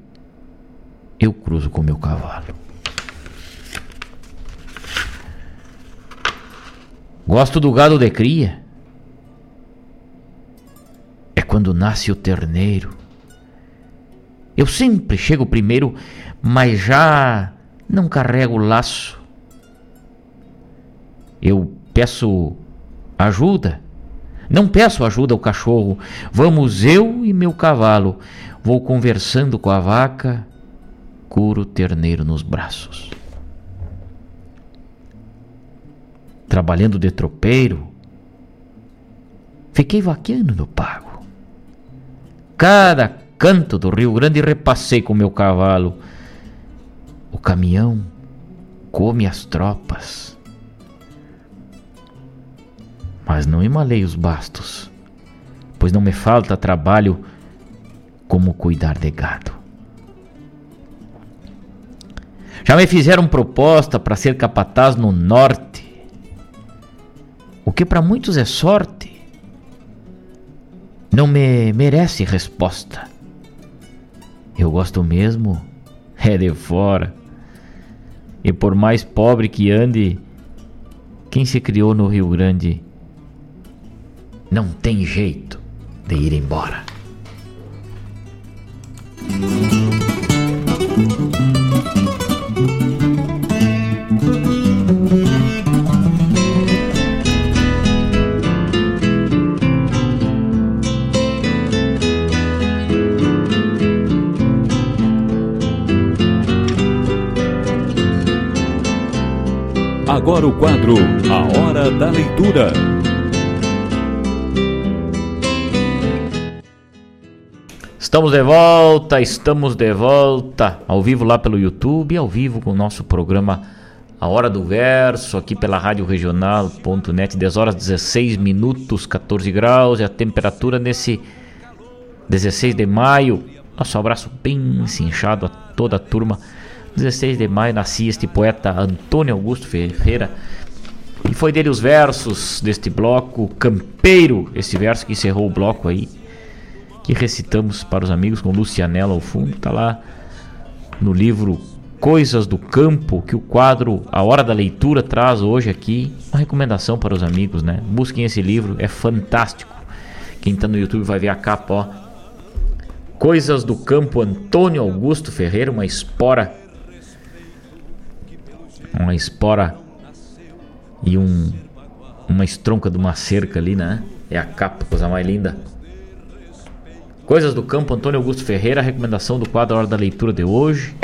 eu cruzo com meu cavalo. Gosto do gado de cria. É quando nasce o terneiro eu sempre chego primeiro, mas já não carrego o laço. Eu peço ajuda. Não peço ajuda ao cachorro. Vamos eu e meu cavalo. Vou conversando com a vaca, curo o terneiro nos braços. Trabalhando de tropeiro, fiquei vaqueando no pago. Cada canto do Rio Grande repassei com meu cavalo. O caminhão come as tropas. Mas não emalei os bastos, pois não me falta trabalho como cuidar de gado. Já me fizeram proposta para ser capataz no norte, o que para muitos é sorte. Não me merece resposta. Eu gosto mesmo é de fora. E por mais pobre que ande, quem se criou no Rio Grande não tem jeito de ir embora. Da Leitura. Estamos de volta, estamos de volta, ao vivo lá pelo YouTube, ao vivo com o nosso programa A Hora do Verso, aqui pela Rádio Regional.net, 10 horas 16 minutos, 14 graus, e a temperatura nesse 16 de maio. Nosso abraço bem cinchado a toda a turma. 16 de maio nascia este poeta Antônio Augusto Ferreira. E foi dele os versos deste bloco, Campeiro, esse verso que encerrou o bloco aí que recitamos para os amigos com Lucianella ao fundo. Está lá no livro Coisas do Campo, que o quadro A Hora da Leitura traz hoje aqui. Uma recomendação para os amigos, né? Busquem esse livro, é fantástico. Quem está no YouTube vai ver a capa, ó. Coisas do Campo, Antônio Augusto Ferreira, uma espora. Uma espora e um uma estronca de uma cerca ali, né? É a capa, coisa mais linda. Coisas do Campo, Antônio Augusto Ferreira, recomendação do quadro Hora da Leitura de hoje.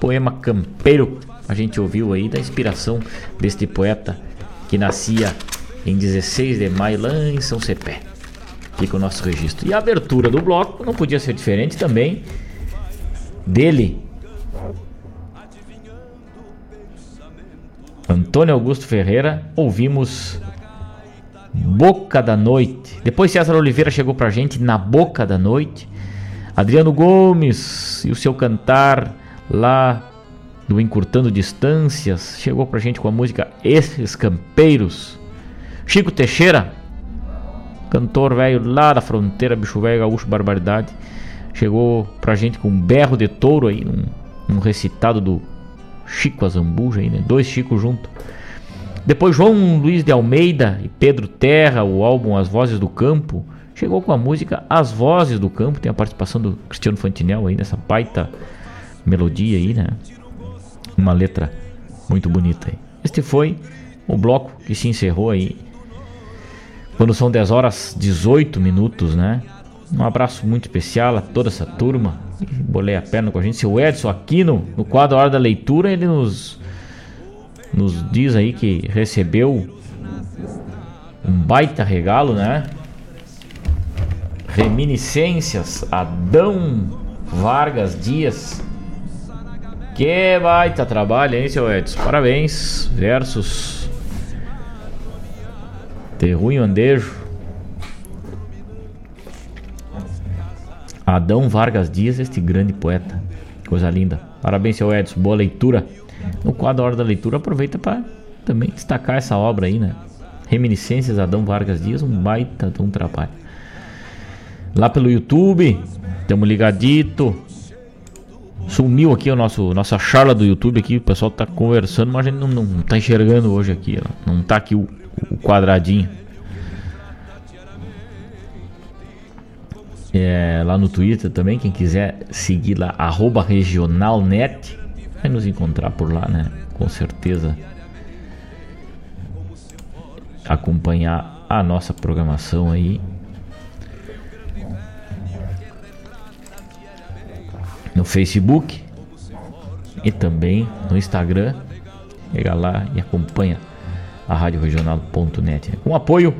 Poema Campeiro, a gente ouviu aí da inspiração deste poeta que nascia em 16 de maio lá em São Cepé. Fica o nosso registro. E a abertura do bloco não podia ser diferente também dele. Antônio Augusto Ferreira, ouvimos Boca da Noite. Depois César Oliveira chegou pra gente na Boca da Noite. Adriano Gomes e o seu cantar lá do Encurtando Distâncias chegou pra gente com a música Esses Campeiros. Chico Teixeira, cantor velho lá da fronteira, bicho velho, gaúcho, barbaridade, chegou pra gente com um berro de touro aí, um, um recitado do Chico Azambuja aí, né? Dois Chicos juntos. Depois João Luiz de Almeida e Pedro Terra, o álbum As Vozes do Campo, chegou com a música As Vozes do Campo, tem a participação do Cristiano Fantinel aí nessa baita melodia aí, né? Uma letra muito bonita aí. Este foi o bloco que se encerrou aí quando são 10 horas 18 minutos, né? Um abraço muito especial a toda essa turma. Bolei a perna com a gente. Seu Edson Aquino, no quadro Hora da Leitura, ele nos nos diz aí que recebeu um baita regalo, né? Reminiscências Adão Vargas Dias. Que baita trabalho, hein, seu Edson? Parabéns. Versus ruim andejo. Adão Vargas Dias, este grande poeta. Coisa linda. Parabéns, seu Edson. Boa leitura. No quadro Hora da Leitura, aproveita para também destacar essa obra aí, né? Reminiscências Adão Vargas Dias, um baita de um trabalho. Lá pelo YouTube, estamos ligadito. Sumiu aqui o nosso nossa charla do YouTube aqui, o pessoal tá conversando, mas a gente não, não tá enxergando hoje aqui, ó. não tá aqui o, o quadradinho. É, lá no Twitter também, quem quiser seguir lá, regionalnet, vai nos encontrar por lá, né? Com certeza. Acompanhar a nossa programação aí. No Facebook e também no Instagram. Chega lá e acompanha a Rádio Regional.net. Com apoio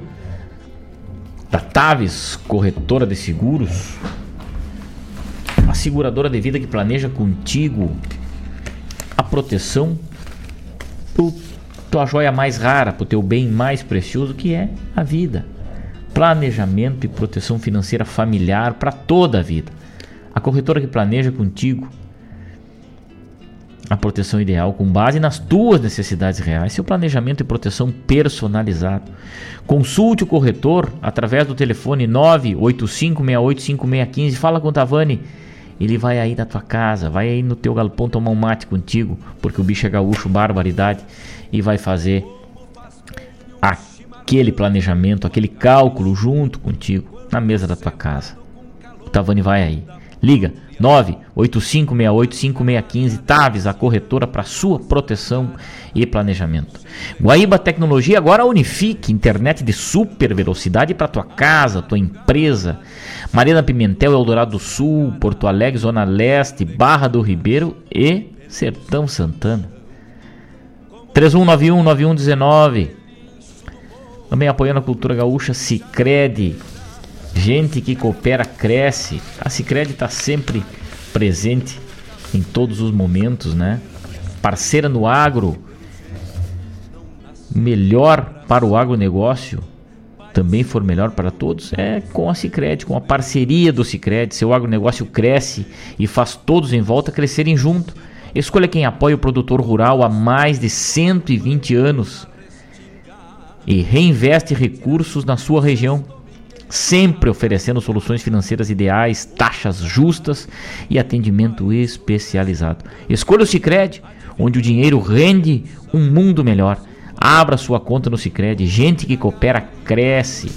da Taves, corretora de seguros, a seguradora de vida que planeja contigo a proteção para tua joia mais rara, para o teu bem mais precioso que é a vida. Planejamento e proteção financeira familiar para toda a vida. A corretora que planeja contigo a proteção ideal com base nas tuas necessidades reais, seu planejamento e proteção personalizado. Consulte o corretor através do telefone 985685615. Fala com o Tavani ele vai aí na tua casa, vai aí no teu galpão tomar um mate contigo, porque o bicho é gaúcho, barbaridade, e vai fazer aquele planejamento, aquele cálculo junto contigo na mesa da tua casa. O Tavani vai aí. Liga 985685615 Taves, a corretora para sua proteção e planejamento. Guaíba Tecnologia agora unifique internet de super velocidade para tua casa, tua empresa. Mariana Pimentel, Eldorado do Sul, Porto Alegre, Zona Leste, Barra do Ribeiro e Sertão Santana. 3191-9119. Também apoiando a cultura gaúcha, Cicred. Gente que coopera, cresce. A Cicred está sempre presente em todos os momentos, né? Parceira no agro. Melhor para o agronegócio também for melhor para todos é com a Cicred, com a parceria do Cicred. Seu agronegócio cresce e faz todos em volta crescerem junto. Escolha quem apoia o produtor rural há mais de 120 anos e reinveste recursos na sua região, sempre oferecendo soluções financeiras ideais, taxas justas e atendimento especializado. Escolha o Cicred, onde o dinheiro rende um mundo melhor. Abra sua conta no Cicred. Gente que coopera cresce.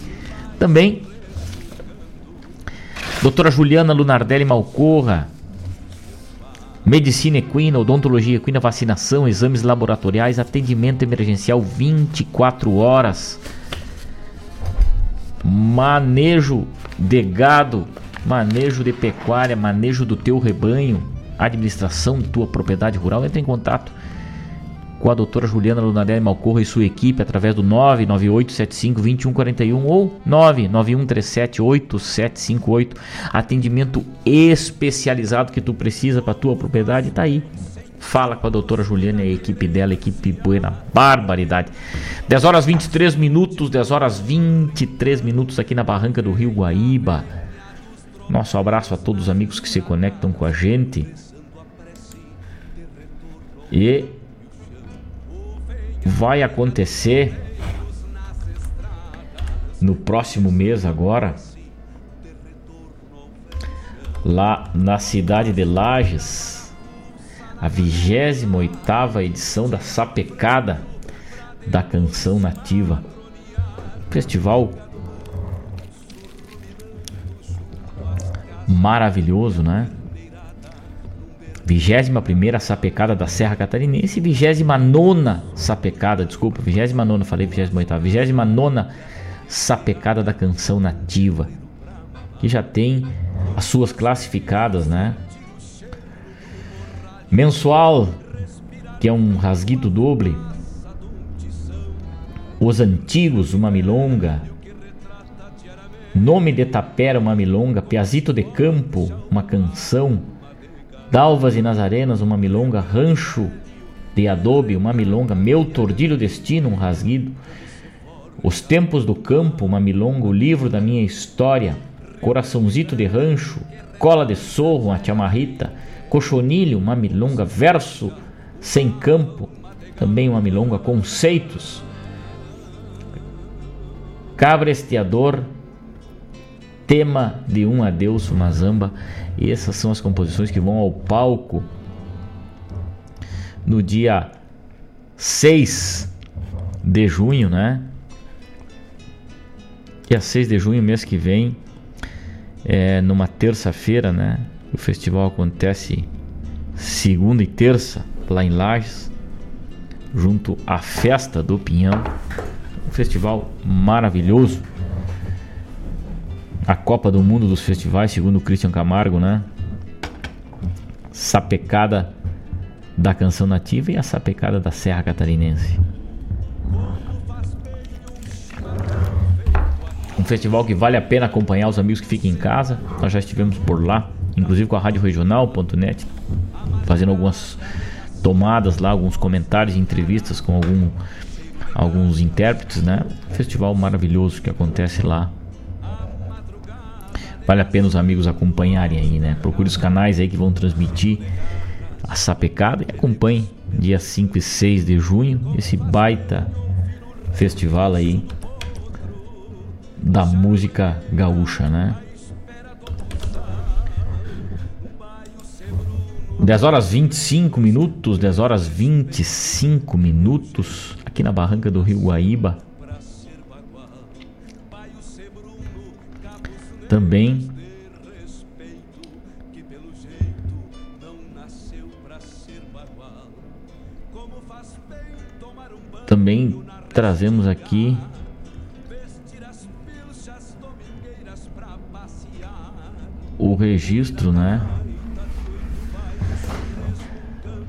Também Doutora Juliana Lunardelli Malcorra, Medicina equina, odontologia equina, vacinação, exames laboratoriais, atendimento emergencial 24 horas. Manejo de gado, manejo de pecuária, manejo do teu rebanho, administração de tua propriedade rural. Entre em contato com a doutora Juliana Lunadelli Malcorra e sua equipe através do 998752141 ou 991378758. Atendimento especializado que tu precisa para tua propriedade está aí. Fala com a doutora Juliana e a equipe dela, equipe buena, barbaridade. 10 horas 23 minutos, 10 horas 23 minutos aqui na barranca do Rio Guaíba. Nosso abraço a todos os amigos que se conectam com a gente. E vai acontecer no próximo mês agora lá na cidade de Lages a 28ª edição da Sapecada da Canção Nativa festival maravilhoso, né? 21 sapecada da Serra Catarinense e 29 sapecada, desculpa, 29, falei 28, 29 sapecada da canção nativa, que já tem as suas classificadas, né? Mensual, que é um rasguito doble. Os Antigos, uma milonga. Nome de Tapera, uma milonga. Piazito de Campo, uma canção. Dalvas e Nazarenas, uma milonga, Rancho de Adobe, uma milonga, Meu Tordilho Destino, um rasguido, Os Tempos do Campo, uma milonga, O Livro da Minha História, Coraçãozito de Rancho, Cola de Sorro, uma chamarrita, Cochonilho, uma milonga, Verso Sem Campo, também uma milonga, Conceitos, Cabresteador, Tema de um Adeus, uma zamba e essas são as composições que vão ao palco no dia 6 de junho, né? Dia 6 de junho, mês que vem, é numa terça-feira, né? O festival acontece segunda e terça lá em Lages, junto à Festa do Pinhão. Um festival maravilhoso a Copa do Mundo dos Festivais, segundo o Christian Camargo, né? Sapecada da canção nativa e a sapecada da Serra Catarinense. Um festival que vale a pena acompanhar os amigos que ficam em casa. Nós já estivemos por lá, inclusive com a Rádio Regional.net, fazendo algumas tomadas lá, alguns comentários entrevistas com algum, alguns intérpretes, né? Festival maravilhoso que acontece lá Vale a pena os amigos acompanharem aí, né? Procure os canais aí que vão transmitir a sapecada e acompanhe dia 5 e 6 de junho esse baita festival aí da música gaúcha, né? 10 horas 25 minutos, 10 horas 25 minutos, aqui na barranca do Rio Guaíba. também também trazemos aqui o registro, né,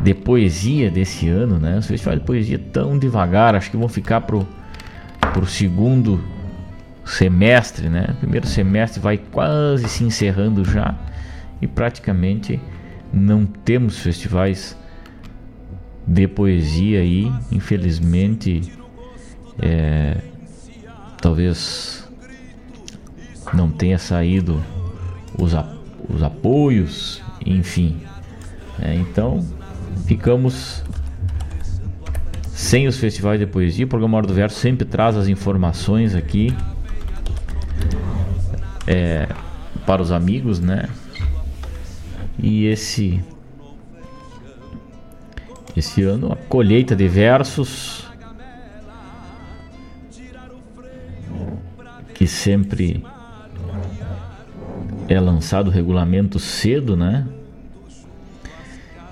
de poesia desse ano, né? Os festivais de poesia tão devagar, acho que vão ficar pro pro segundo semestre, né? Primeiro semestre vai quase se encerrando já e praticamente não temos festivais de poesia aí, infelizmente, é, talvez não tenha saído os, os apoios, enfim. É, então ficamos sem os festivais de poesia. O programa Hora do Verso sempre traz as informações aqui é, para os amigos, né? E esse esse ano a colheita de versos que sempre é lançado o regulamento cedo, né?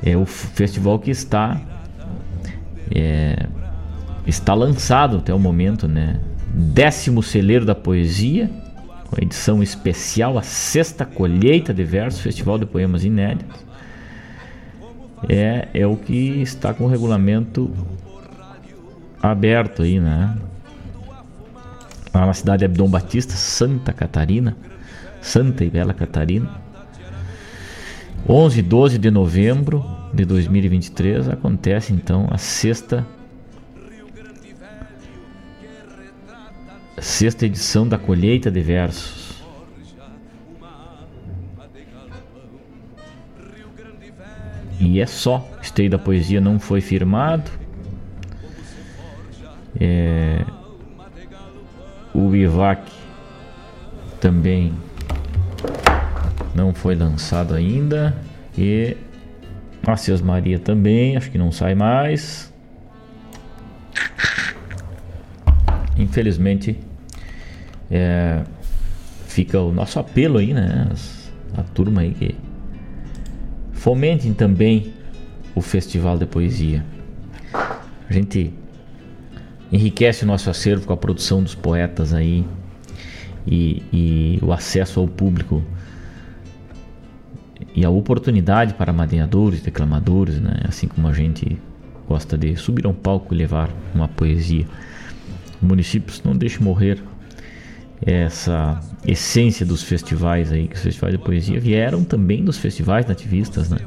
É o festival que está é, está lançado até o momento, né? Décimo celeiro da poesia com a edição especial, a sexta colheita de versos, Festival de Poemas Inéditos. É, é o que está com o regulamento aberto aí, né? Lá na cidade de Abdom Batista, Santa Catarina, Santa e Bela Catarina. 11 e 12 de novembro de 2023 acontece então a sexta sexta edição da colheita de versos. E é só. Esteio da poesia não foi firmado. É, o IVAC também não foi lançado ainda. E Macias Maria também, acho que não sai mais. Infelizmente, é, fica o nosso apelo aí, né? A turma aí que fomentem também o Festival de Poesia. A gente enriquece o nosso acervo com a produção dos poetas aí e, e o acesso ao público e a oportunidade para madrinhadores, declamadores, né? assim como a gente gosta de subir a um palco e levar uma poesia. Municípios não deixe morrer essa essência dos festivais aí, que os festivais de poesia vieram também dos festivais nativistas, né?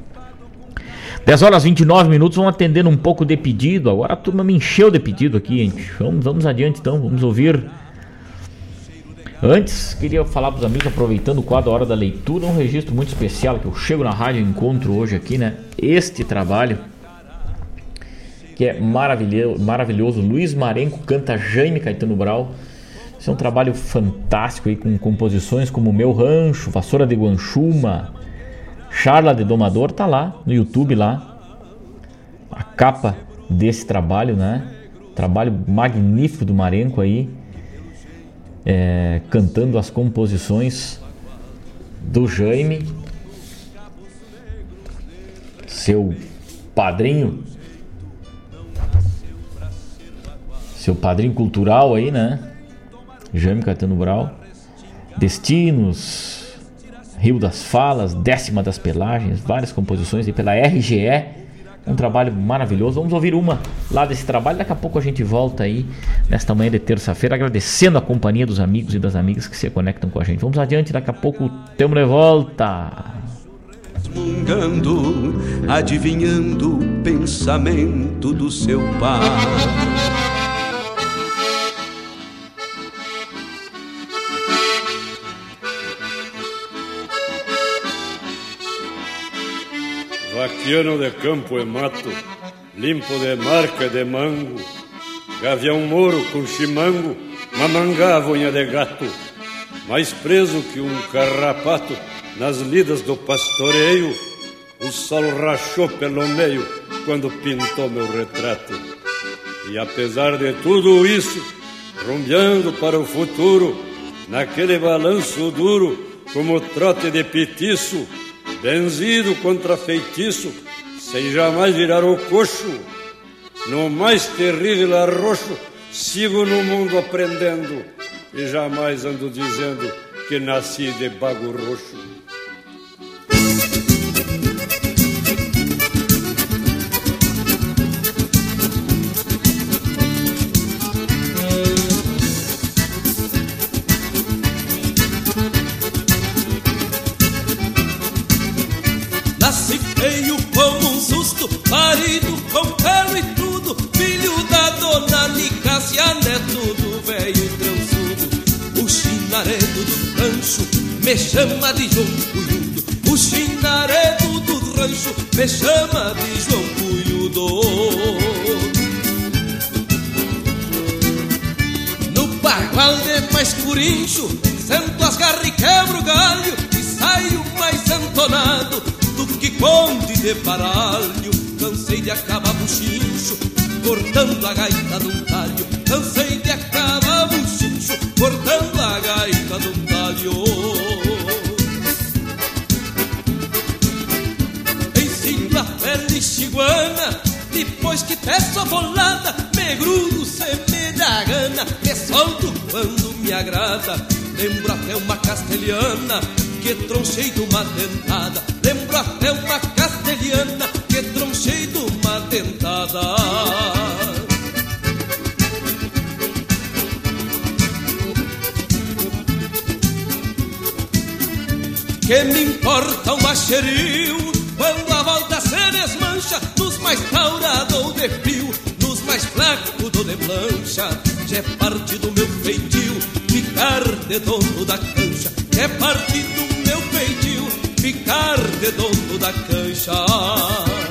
10 horas 29 minutos, vamos atendendo um pouco de pedido. Agora a turma me encheu de pedido aqui, gente. Vamos, vamos adiante então, vamos ouvir. Antes, queria falar para os amigos, aproveitando o quadro Hora da Leitura, um registro muito especial que eu chego na rádio e encontro hoje aqui, né? Este trabalho, que é maravilhoso, maravilhoso. Luiz Marenco canta Jaime Caetano Brau. Esse é um trabalho fantástico aí, com composições como Meu Rancho, Vassoura de Guanchuma, Charla de Domador, tá lá no YouTube lá. A capa desse trabalho, né? Trabalho magnífico do Marenco aí, é, cantando as composições do Jaime, seu padrinho, seu padrinho cultural aí, né? Jaime Caetano Brau, Destinos, Rio das Falas, Décima das Pelagens, várias composições e pela RGE. Um trabalho maravilhoso. Vamos ouvir uma lá desse trabalho. Daqui a pouco a gente volta aí nesta manhã de terça-feira, agradecendo a companhia dos amigos e das amigas que se conectam com a gente. Vamos adiante, daqui a pouco temos de volta. Adivinhando o pensamento do seu pai. Vaquiano de campo e mato, limpo de marca de mango, gavião moro com chimango, mamangava de gato, mais preso que um carrapato nas lidas do pastoreio, o sol rachou pelo meio quando pintou meu retrato. E apesar de tudo isso, rumbeando para o futuro, naquele balanço duro, como trote de petiço, benzido contra feitiço, sem jamais virar o coxo. No mais terrível arroxo, sigo no mundo aprendendo e jamais ando dizendo que nasci de bago roxo. Me chama de João Cunhudo. O chinaredo do rancho me chama de João Cunhudo. No bagual de mais curincho, sento as garras e quebro o galho e saio mais entonado do que conde de baralho. Cansei de acabar buchincho, cortando a gaita de um talho. Cansei de acabar buchincho, cortando a gaita de um talho. Iguana Depois que peço a bolada Me grudo, se me dá gana. Me solto quando me agrada. Lembro até uma castelhana Que tronchei de uma dentada. Lembro até uma castelhana Que tronchei de uma dentada. Que me importa um macheril quando desmancha Nos mais taurados de fio Nos mais flacos do de plancha Já é parte do meu feitio Ficar de dono da cancha É parte do meu feitio Ficar de dono da cancha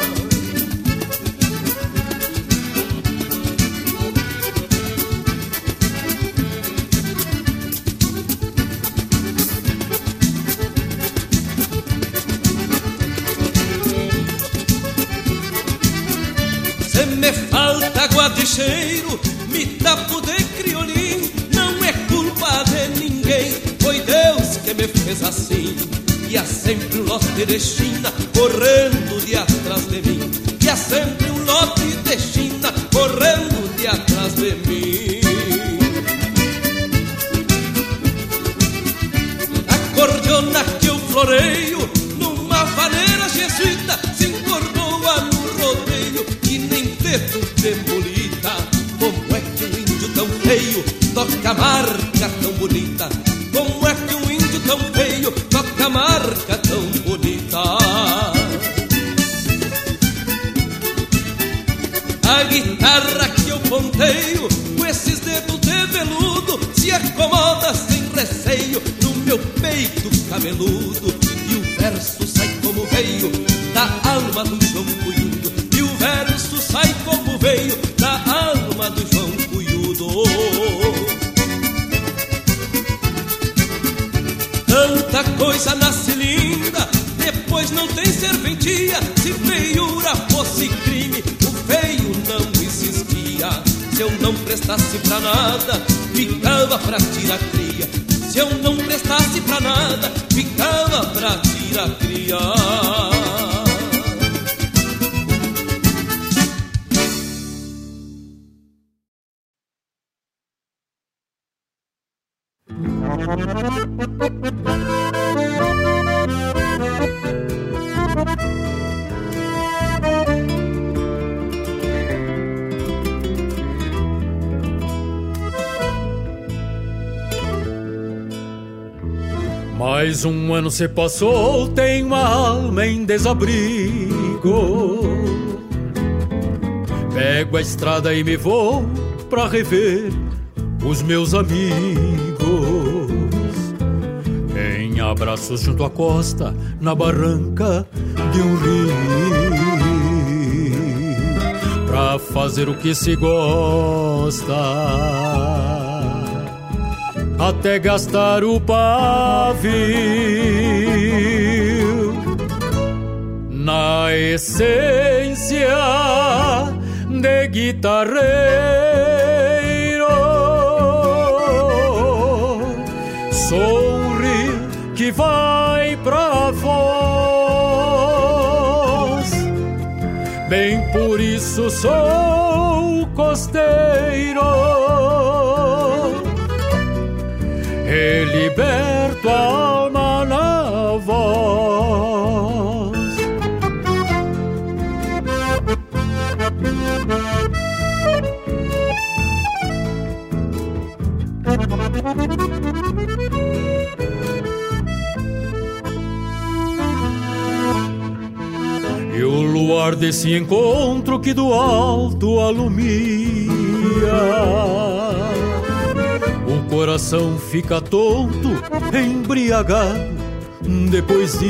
cheiro, me tapo de criolim. Não é culpa de ninguém, foi Deus que me fez assim. E há sempre um lote de China correndo de atrás de mim. E há sempre um lote de China correndo de atrás de mim. A cordiona que eu floreio numa vaneira jesuíta se encordoa no rodeio e nem dedo de toca marca tão bonita? Como é que um índio tão feio toca marca tão bonita? A guitarra que eu ponteio com esses dedos de veludo se acomoda sem receio no meu peito cabeludo e o verso coisa nasce linda, depois não tem serventia. Se feiura fosse crime, o feio não existia. Se eu não prestasse pra nada, ficava pra tirar cria. Se eu não prestasse pra nada, ficava pra tirar cria. Mais um ano se passou, tenho uma alma em desabrigo. Pego a estrada e me vou pra rever os meus amigos. Em abraços junto à costa, na barranca de um rio. Pra fazer o que se gosta até gastar o pavio. Na essência de guitarreiro, sorri que vai pra voz. Bem por isso sou costeiro E o luar desse encontro que do alto alumia. O coração fica tonto, embriagado de poesia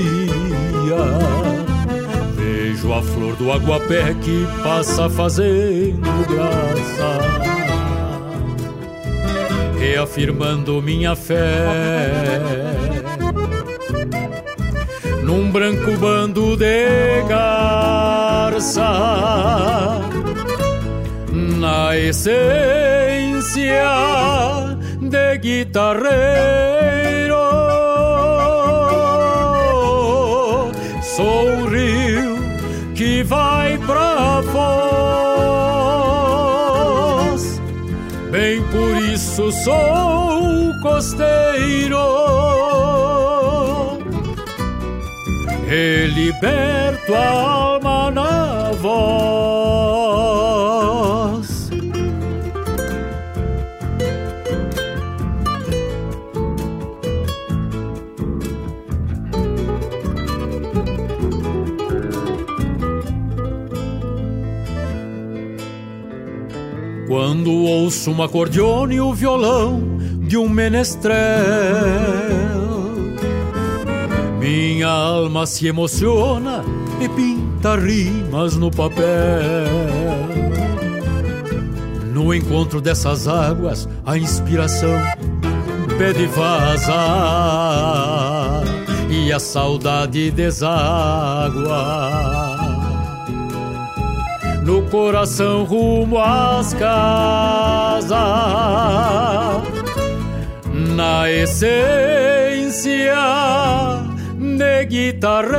Vejo a flor do aguapé que passa fazendo graça Reafirmando minha fé num branco bando de garça, na essência de guitarreiro. Sou um rio que vai isso sou costeiro. e liberto a alma na voz. Quando ouço um acordeone e o violão de um menestrel minha alma se emociona e pinta rimas no papel. No encontro dessas águas, a inspiração pede vaza e a saudade deságua. No coração rumo às casas, na essência de guitarreiro.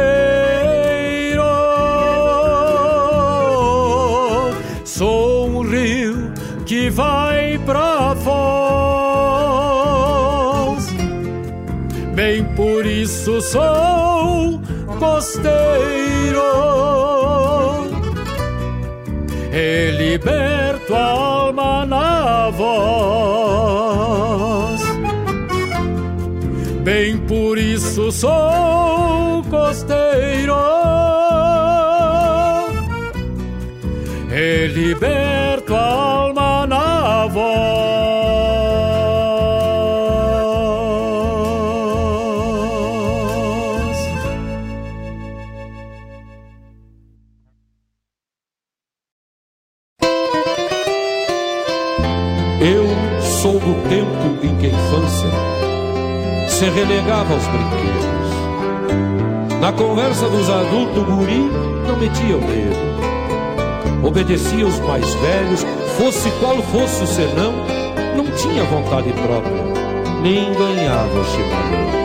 Sou um rio que vai pra foz, bem por isso sou costeiro. Liberto a alma na voz. Bem por isso sou costeiro. E liberto relegava aos brinquedos. Na conversa dos adultos, o guri não metia o dedo. Obedecia os mais velhos, fosse qual fosse o senão, não tinha vontade própria, nem ganhava o chimarrão.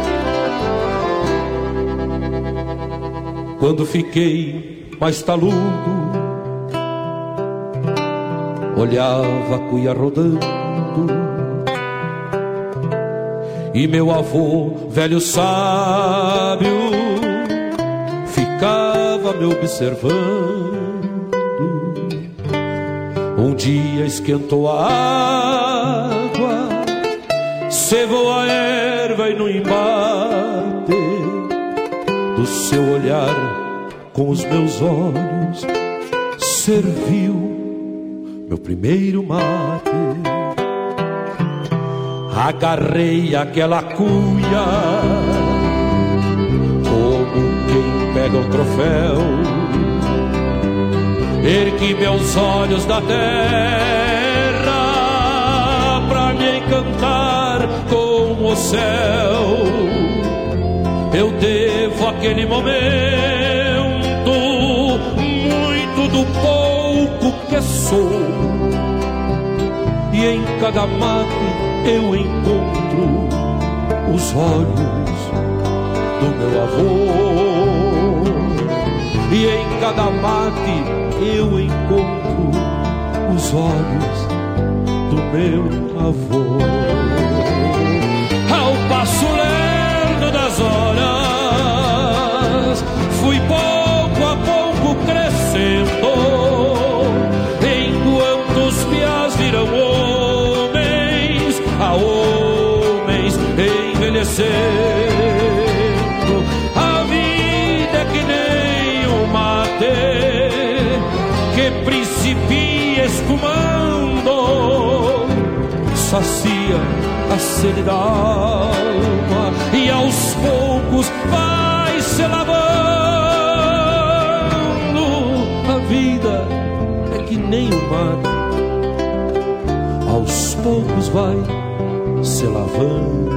Quando fiquei mais taludo, olhava a cuia rodando e meu avô, velho sábio, ficava me observando. Um dia esquentou a água, cevou a erva e no embate do seu olhar com os meus olhos serviu meu primeiro mate agarrei aquela cuia como quem pega o troféu. Ergui meus olhos da terra pra me encantar com o céu. Eu devo aquele momento muito do pouco que sou. E em cada mate eu encontro os olhos do meu avô. e em cada mate eu encontro os olhos do meu avô. Escumando, sacia a sede da alma e aos poucos vai se lavando. A vida é que nem o mar, aos poucos vai se lavando.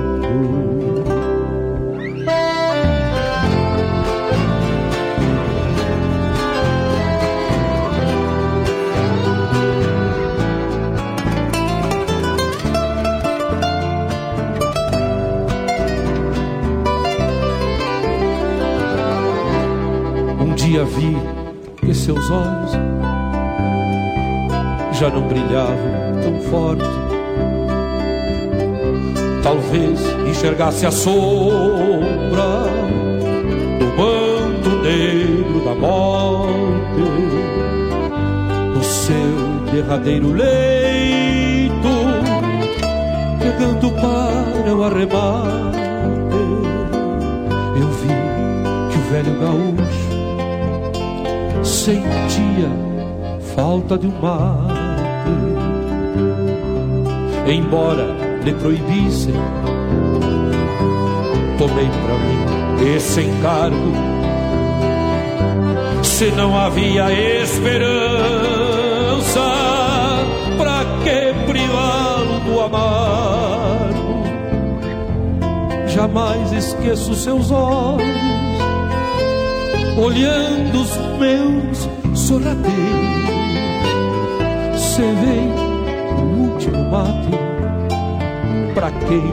Dia vi que seus olhos já não brilhavam tão forte. Talvez enxergasse a sombra do manto negro da morte no seu derradeiro leito, pegando para o arremate. Eu vi que o velho gaúcho sentia falta de um mate. Embora lhe proibissem, tomei para mim esse encargo. Se não havia esperança, para que privá-lo do amargo? Jamais esqueço seus olhos olhando os meus sorrateiros. Vem o último mate pra quem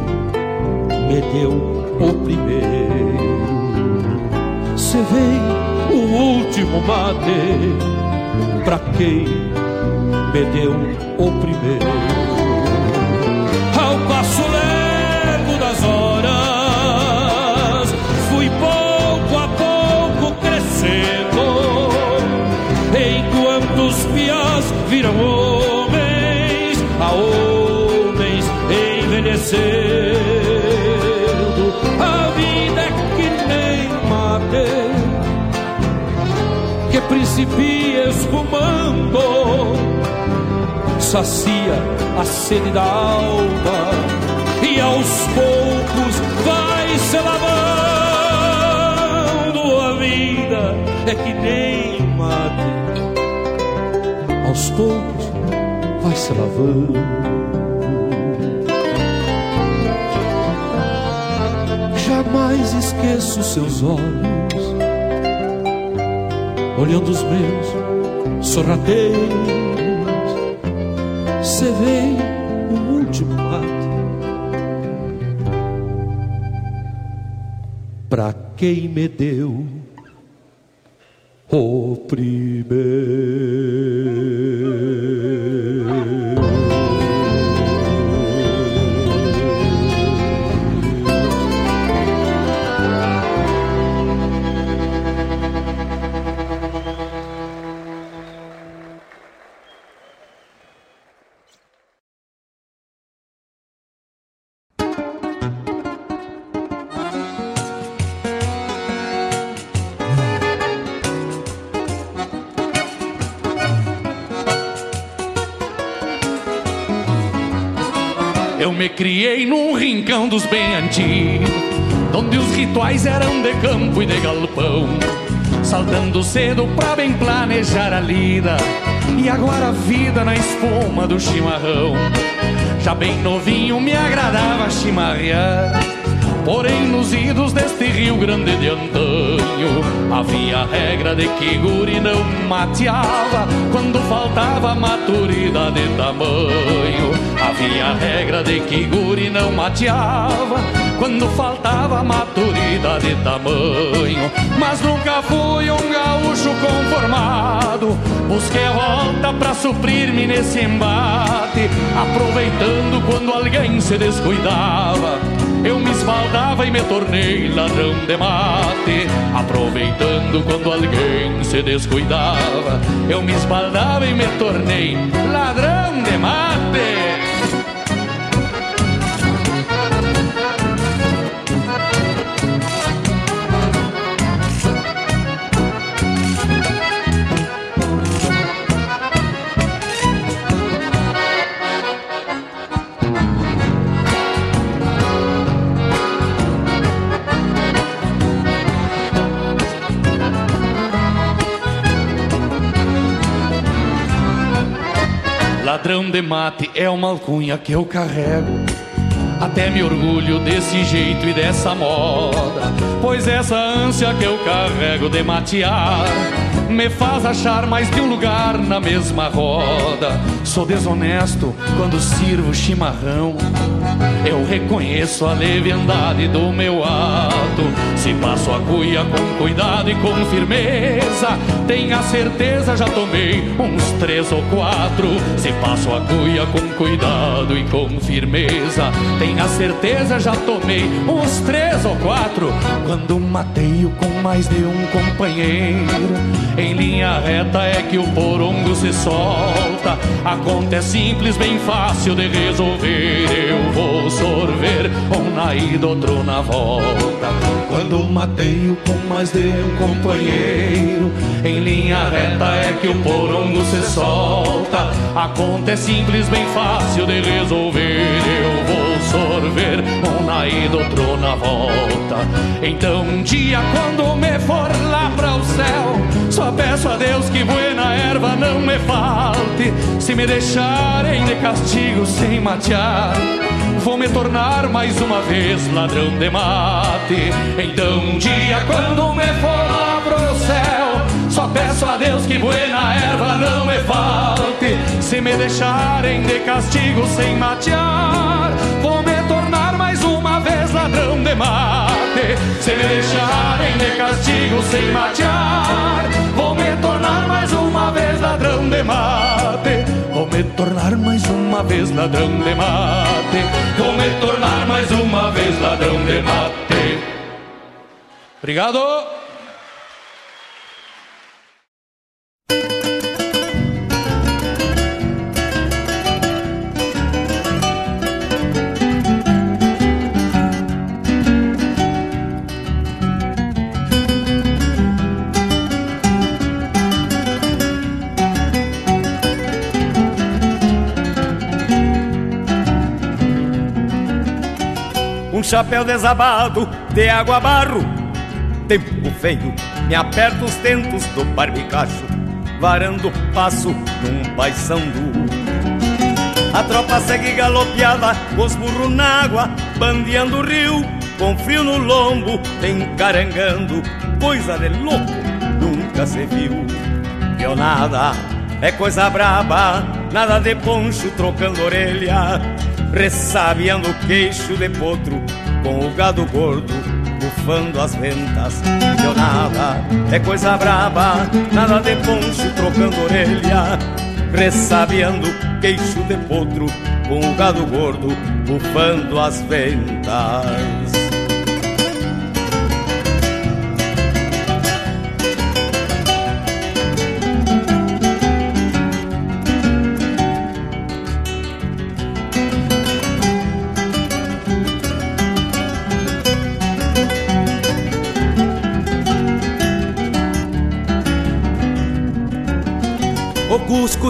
me deu o primeiro. Vem o último mate pra quem me deu o primeiro. Viram homens, a homens envelhecendo. A vida é que nem mate que principia esfumando, sacia a sede da alma e aos poucos vai se lavando vida é que nem mate, aos poucos vai se lavando. Jamais esqueço seus olhos, olhando os meus sorrateiros. Você vê o último mate. Pra quem me deu criei num rincão dos bem antigos, onde os rituais eram de campo e de galpão, saltando cedo pra bem planejar a lida, e agora a vida na espuma do chimarrão. Já bem novinho me agradava chimarrear, porém nos idos deste Rio Grande de antanho havia a regra de que guri não mateava quando faltava maturidade de tamanho Havia regra de que guri não mateava quando faltava maturidade de tamanho. Mas nunca fui um gaúcho conformado. Busquei a volta pra suprir-me nesse embate, aproveitando quando alguém se descuidava. Eu me esbaldava e me tornei ladrão de mate, aproveitando quando alguém se descuidava. Eu me esbaldava e me tornei ladrão de mate. Ladrão de mate é uma alcunha que eu carrego. Até me orgulho desse jeito e dessa moda. Pois essa ânsia que eu carrego de matear me faz achar mais de um lugar na mesma roda. Sou desonesto quando sirvo chimarrão. Eu reconheço a leviandade do meu ato. Se passo a cuia com cuidado e com firmeza, tenha certeza já tomei uns três ou quatro. Se passo a cuia com cuidado e com firmeza, tenha certeza já tomei uns três ou quatro. Quando mateio com mais de um companheiro, em linha reta é que o porongo se solta. A conta é simples, bem fácil de resolver. Eu vou sorver um na ida, outro na volta. Quando mateio com mais de um companheiro, em linha reta é que o porongo se solta. A conta é simples, bem fácil de resolver. Eu vou sorver um na ida, outro na volta. Então um dia quando me for lá para o céu, só peço a Deus que buena erva não me falte. Se me deixarem de castigo sem matear, vou me tornar mais uma vez ladrão de mate. Então um dia quando me for lá pro céu, só peço a Deus que buena erva não me falte. Se me deixarem de castigo sem matear, vou me tornar mais uma vez ladrão de mate. Se me deixarem de castigo sem matear, vou me tornar mais uma vez ladrão de mate. Vou me tornar mais uma vez ladrão de mate. Vou me tornar mais uma vez ladrão de mate. Obrigado. Um chapéu desabado de água barro. Tempo feio, me aperta os tentos do barbicacho Varando passo num paisando A tropa segue galopeada, os burros na água Bandeando o rio, com frio no lombo Encarangando, coisa de louco, nunca se viu. Pionada, é coisa braba Nada de poncho trocando orelha Ressabiando o queixo de potro Com o gado gordo bufando as ventas. Pionada, é coisa braba Nada de poncho trocando orelha. Ressabiando o queixo de potro Com o gado gordo bufando as ventas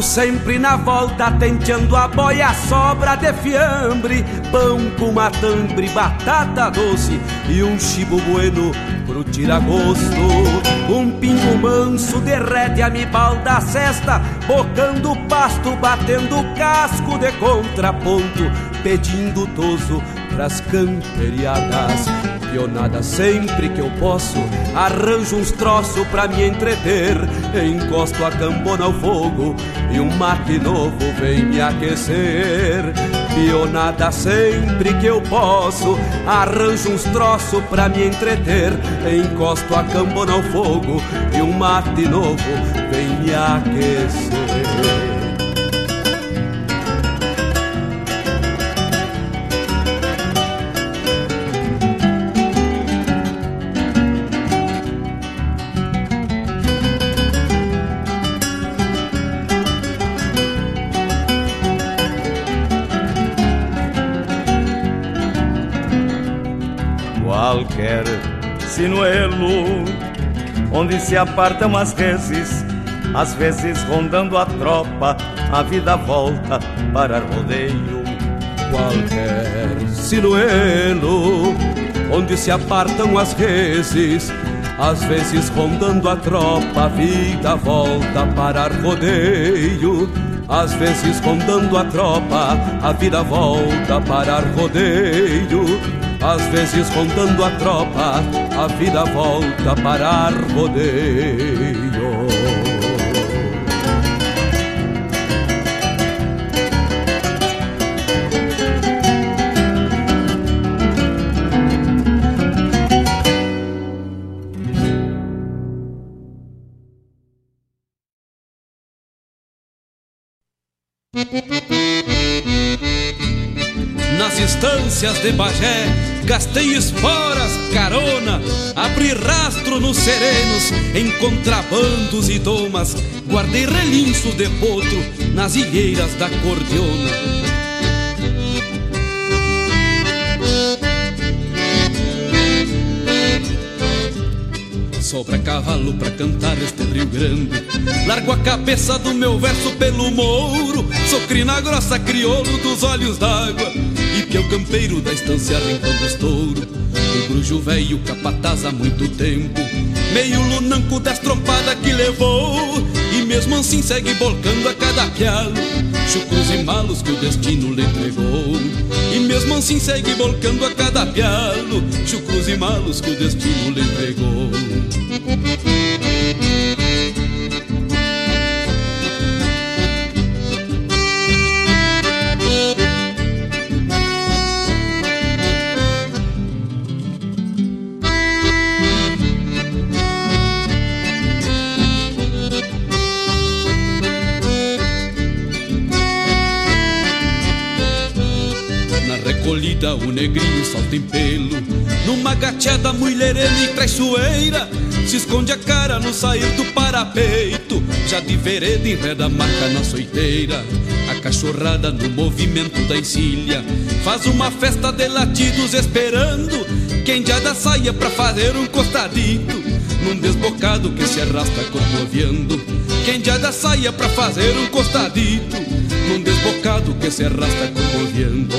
Sempre na volta, tenteando a boia, sobra de fiambre, pão com matambre, batata doce e um chibo bueno pro tiragosto. Um pingo manso derrete a me balda cesta, bocando pasto, batendo casco de contraponto, pedindo toso pras camperiadas. Pionada sempre que eu posso, arranjo uns troços pra me entreter. Encosto a cambona ao fogo e um mate novo vem me aquecer. Pionada sempre que eu posso, arranjo uns troços pra me entreter. Encosto a cambona ao fogo e um mate novo vem me aquecer. Sinuelo, onde se apartam as reses, às vezes rondando a tropa, a vida volta para rodeio. Qualquer sinuelo, onde se apartam as reses, às vezes rondando a tropa, a vida volta para rodeio. Às vezes rondando a tropa, a vida volta para rodeio. Às vezes rondando a tropa, a vida volta para rodeio. Nas estâncias de Bagé, gastei esporas, abri rastro nos serenos, em contrabandos e domas, guardei relinços de potro nas ilheiras da cordiona. Sobra cavalo pra cantar este Rio Grande. Largo a cabeça do meu verso pelo mouro. Sou crina grossa, crioulo dos olhos d'água. E pião campeiro da estância Rincão dos Touro O brujo velho capataz há muito tempo. Meio lunanco das trompadas que levou. E mesmo assim segue volcando a cada pialo Chucros e malos que o destino lhe entregou. E mesmo assim segue volcando a cada pialo Chucros e malos que o destino lhe entregou o negrinho salta em pelo. Numa gateada mulherena e traiçoeira Se esconde a cara no sair do parapeito. Já de vereda enreda a marca na soiteira. A cachorrada no movimento da encilha. Faz uma festa de latidos esperando Quem já da saia pra fazer um costadito. Num desbocado que se arrasta corcoviando Quem já da saia pra fazer um costadito. Num desbocado que se arrasta corcoviando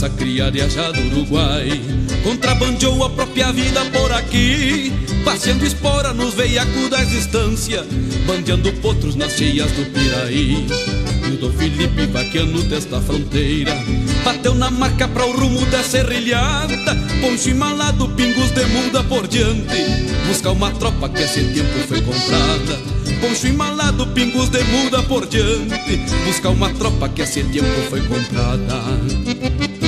Saragossa cria já do Uruguai. Contrabandeou a própria vida por aqui. Passeando espora nos veiacos da existência Bandeando potros nas cheias do Piraí. E o Dom Felipe vaqueando desta fronteira. Bateu na marca para o rumo da serrilhada. Poncho malado, pingos de muda por diante. Buscar uma tropa que esse tempo foi comprada. Poncho malado, pingos de muda por diante. Buscar uma tropa que esse tempo foi comprada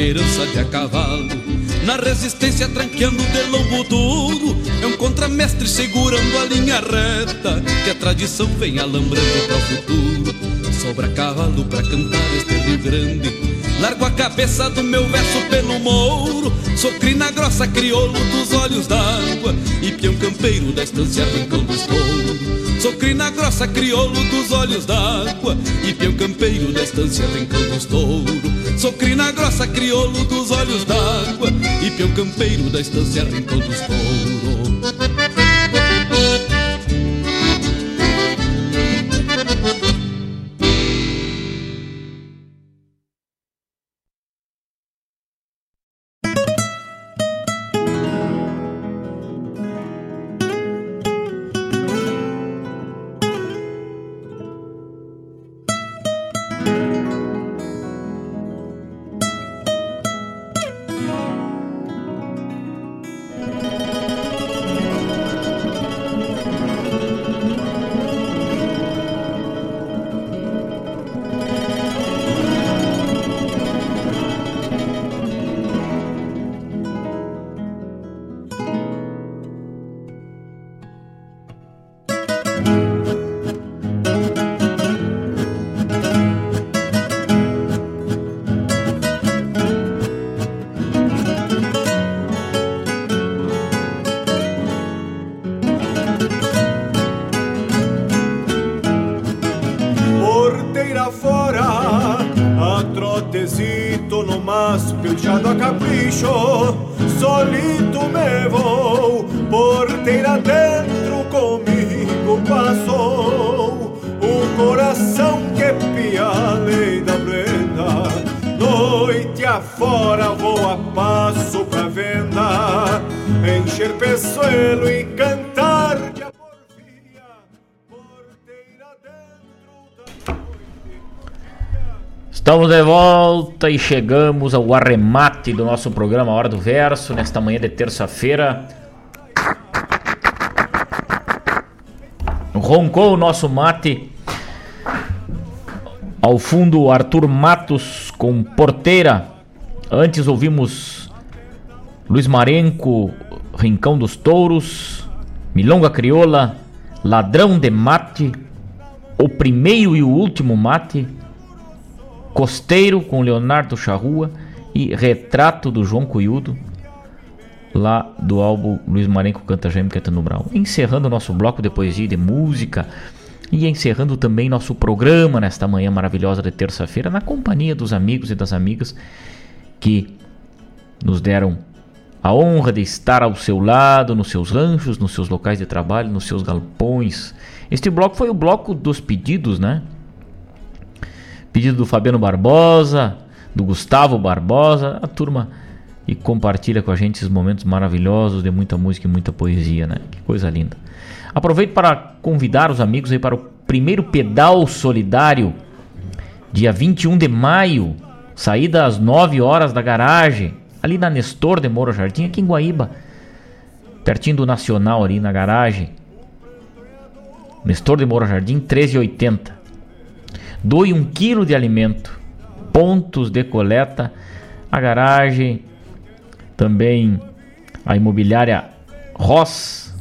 esperança de a cavalo. Na resistência tranqueando de lombo duro É um contramestre segurando a linha reta Que a tradição vem alambrando para o futuro. Sobra cavalo pra cantar este Rio Grande. Largo a cabeça do meu verso pelo mouro Sou crina grossa, crioulo dos olhos d'água E peão campeiro da estância Rincão dos Touro Sou crina grossa, crioulo dos olhos d'água E peão campeiro da estância Rincão dos Touros Sou crina grossa, crioulo dos olhos d'água E peão campeiro da estância Rincão dos Touros e chegamos ao arremate do nosso programa Hora do Verso, nesta manhã de terça-feira. Roncou o nosso mate. Ao fundo, Arthur Matos com Porteira. Antes ouvimos Luiz Marenco, Rincão dos Touros, Milonga Crioula, Ladrão de Mate, O Primeiro e o Último Mate. Costeiro com Leonardo Charrua e Retrato do João Cuyudo, lá do álbum Luiz Marenco Canta Gêmeo Caetano Brau. Encerrando o nosso bloco de poesia e de música e encerrando também nosso programa nesta manhã maravilhosa de terça-feira na companhia dos amigos e das amigas que nos deram a honra de estar ao seu lado, nos seus ranchos, nos seus locais de trabalho, nos seus galpões. Este bloco foi o bloco dos pedidos, né? Pedido do Fabiano Barbosa, do Gustavo Barbosa, a turma e compartilha com a gente esses momentos maravilhosos de muita música e muita poesia, né? Que coisa linda. Aproveito para convidar os amigos aí para o primeiro pedal solidário, dia 21 de maio, saída às 9 horas da garagem, ali na Nestor de Moro Jardim, aqui em Guaíba, pertinho do Nacional ali na garagem. Nestor de Moro Jardim, 1380. Doe um quilo de alimento. Pontos de coleta. A garagem. Também a imobiliária Ross.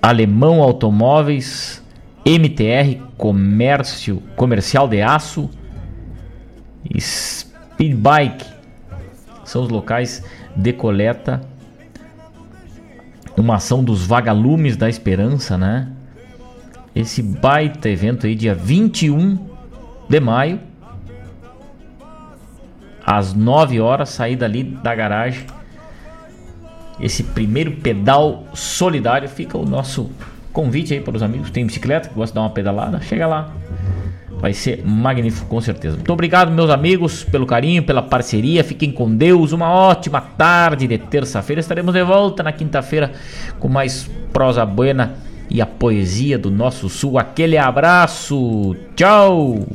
Alemão Automóveis. MTR Comércio Comercial de Aço. Speedbike. São os locais de coleta. Uma ação dos vagalumes da esperança, né? Esse baita evento aí, dia 21 de maio, às 9 horas, saída ali da garagem. Esse primeiro pedal solidário fica o nosso convite aí para os amigos que tem bicicleta, que gostam de dar uma pedalada, chega lá. Vai ser magnífico, com certeza. Muito obrigado, meus amigos, pelo carinho, pela parceria. Fiquem com Deus. Uma ótima tarde de terça-feira. Estaremos de volta na quinta-feira com mais prosa buena e a poesia do nosso sul. Aquele abraço, tchau!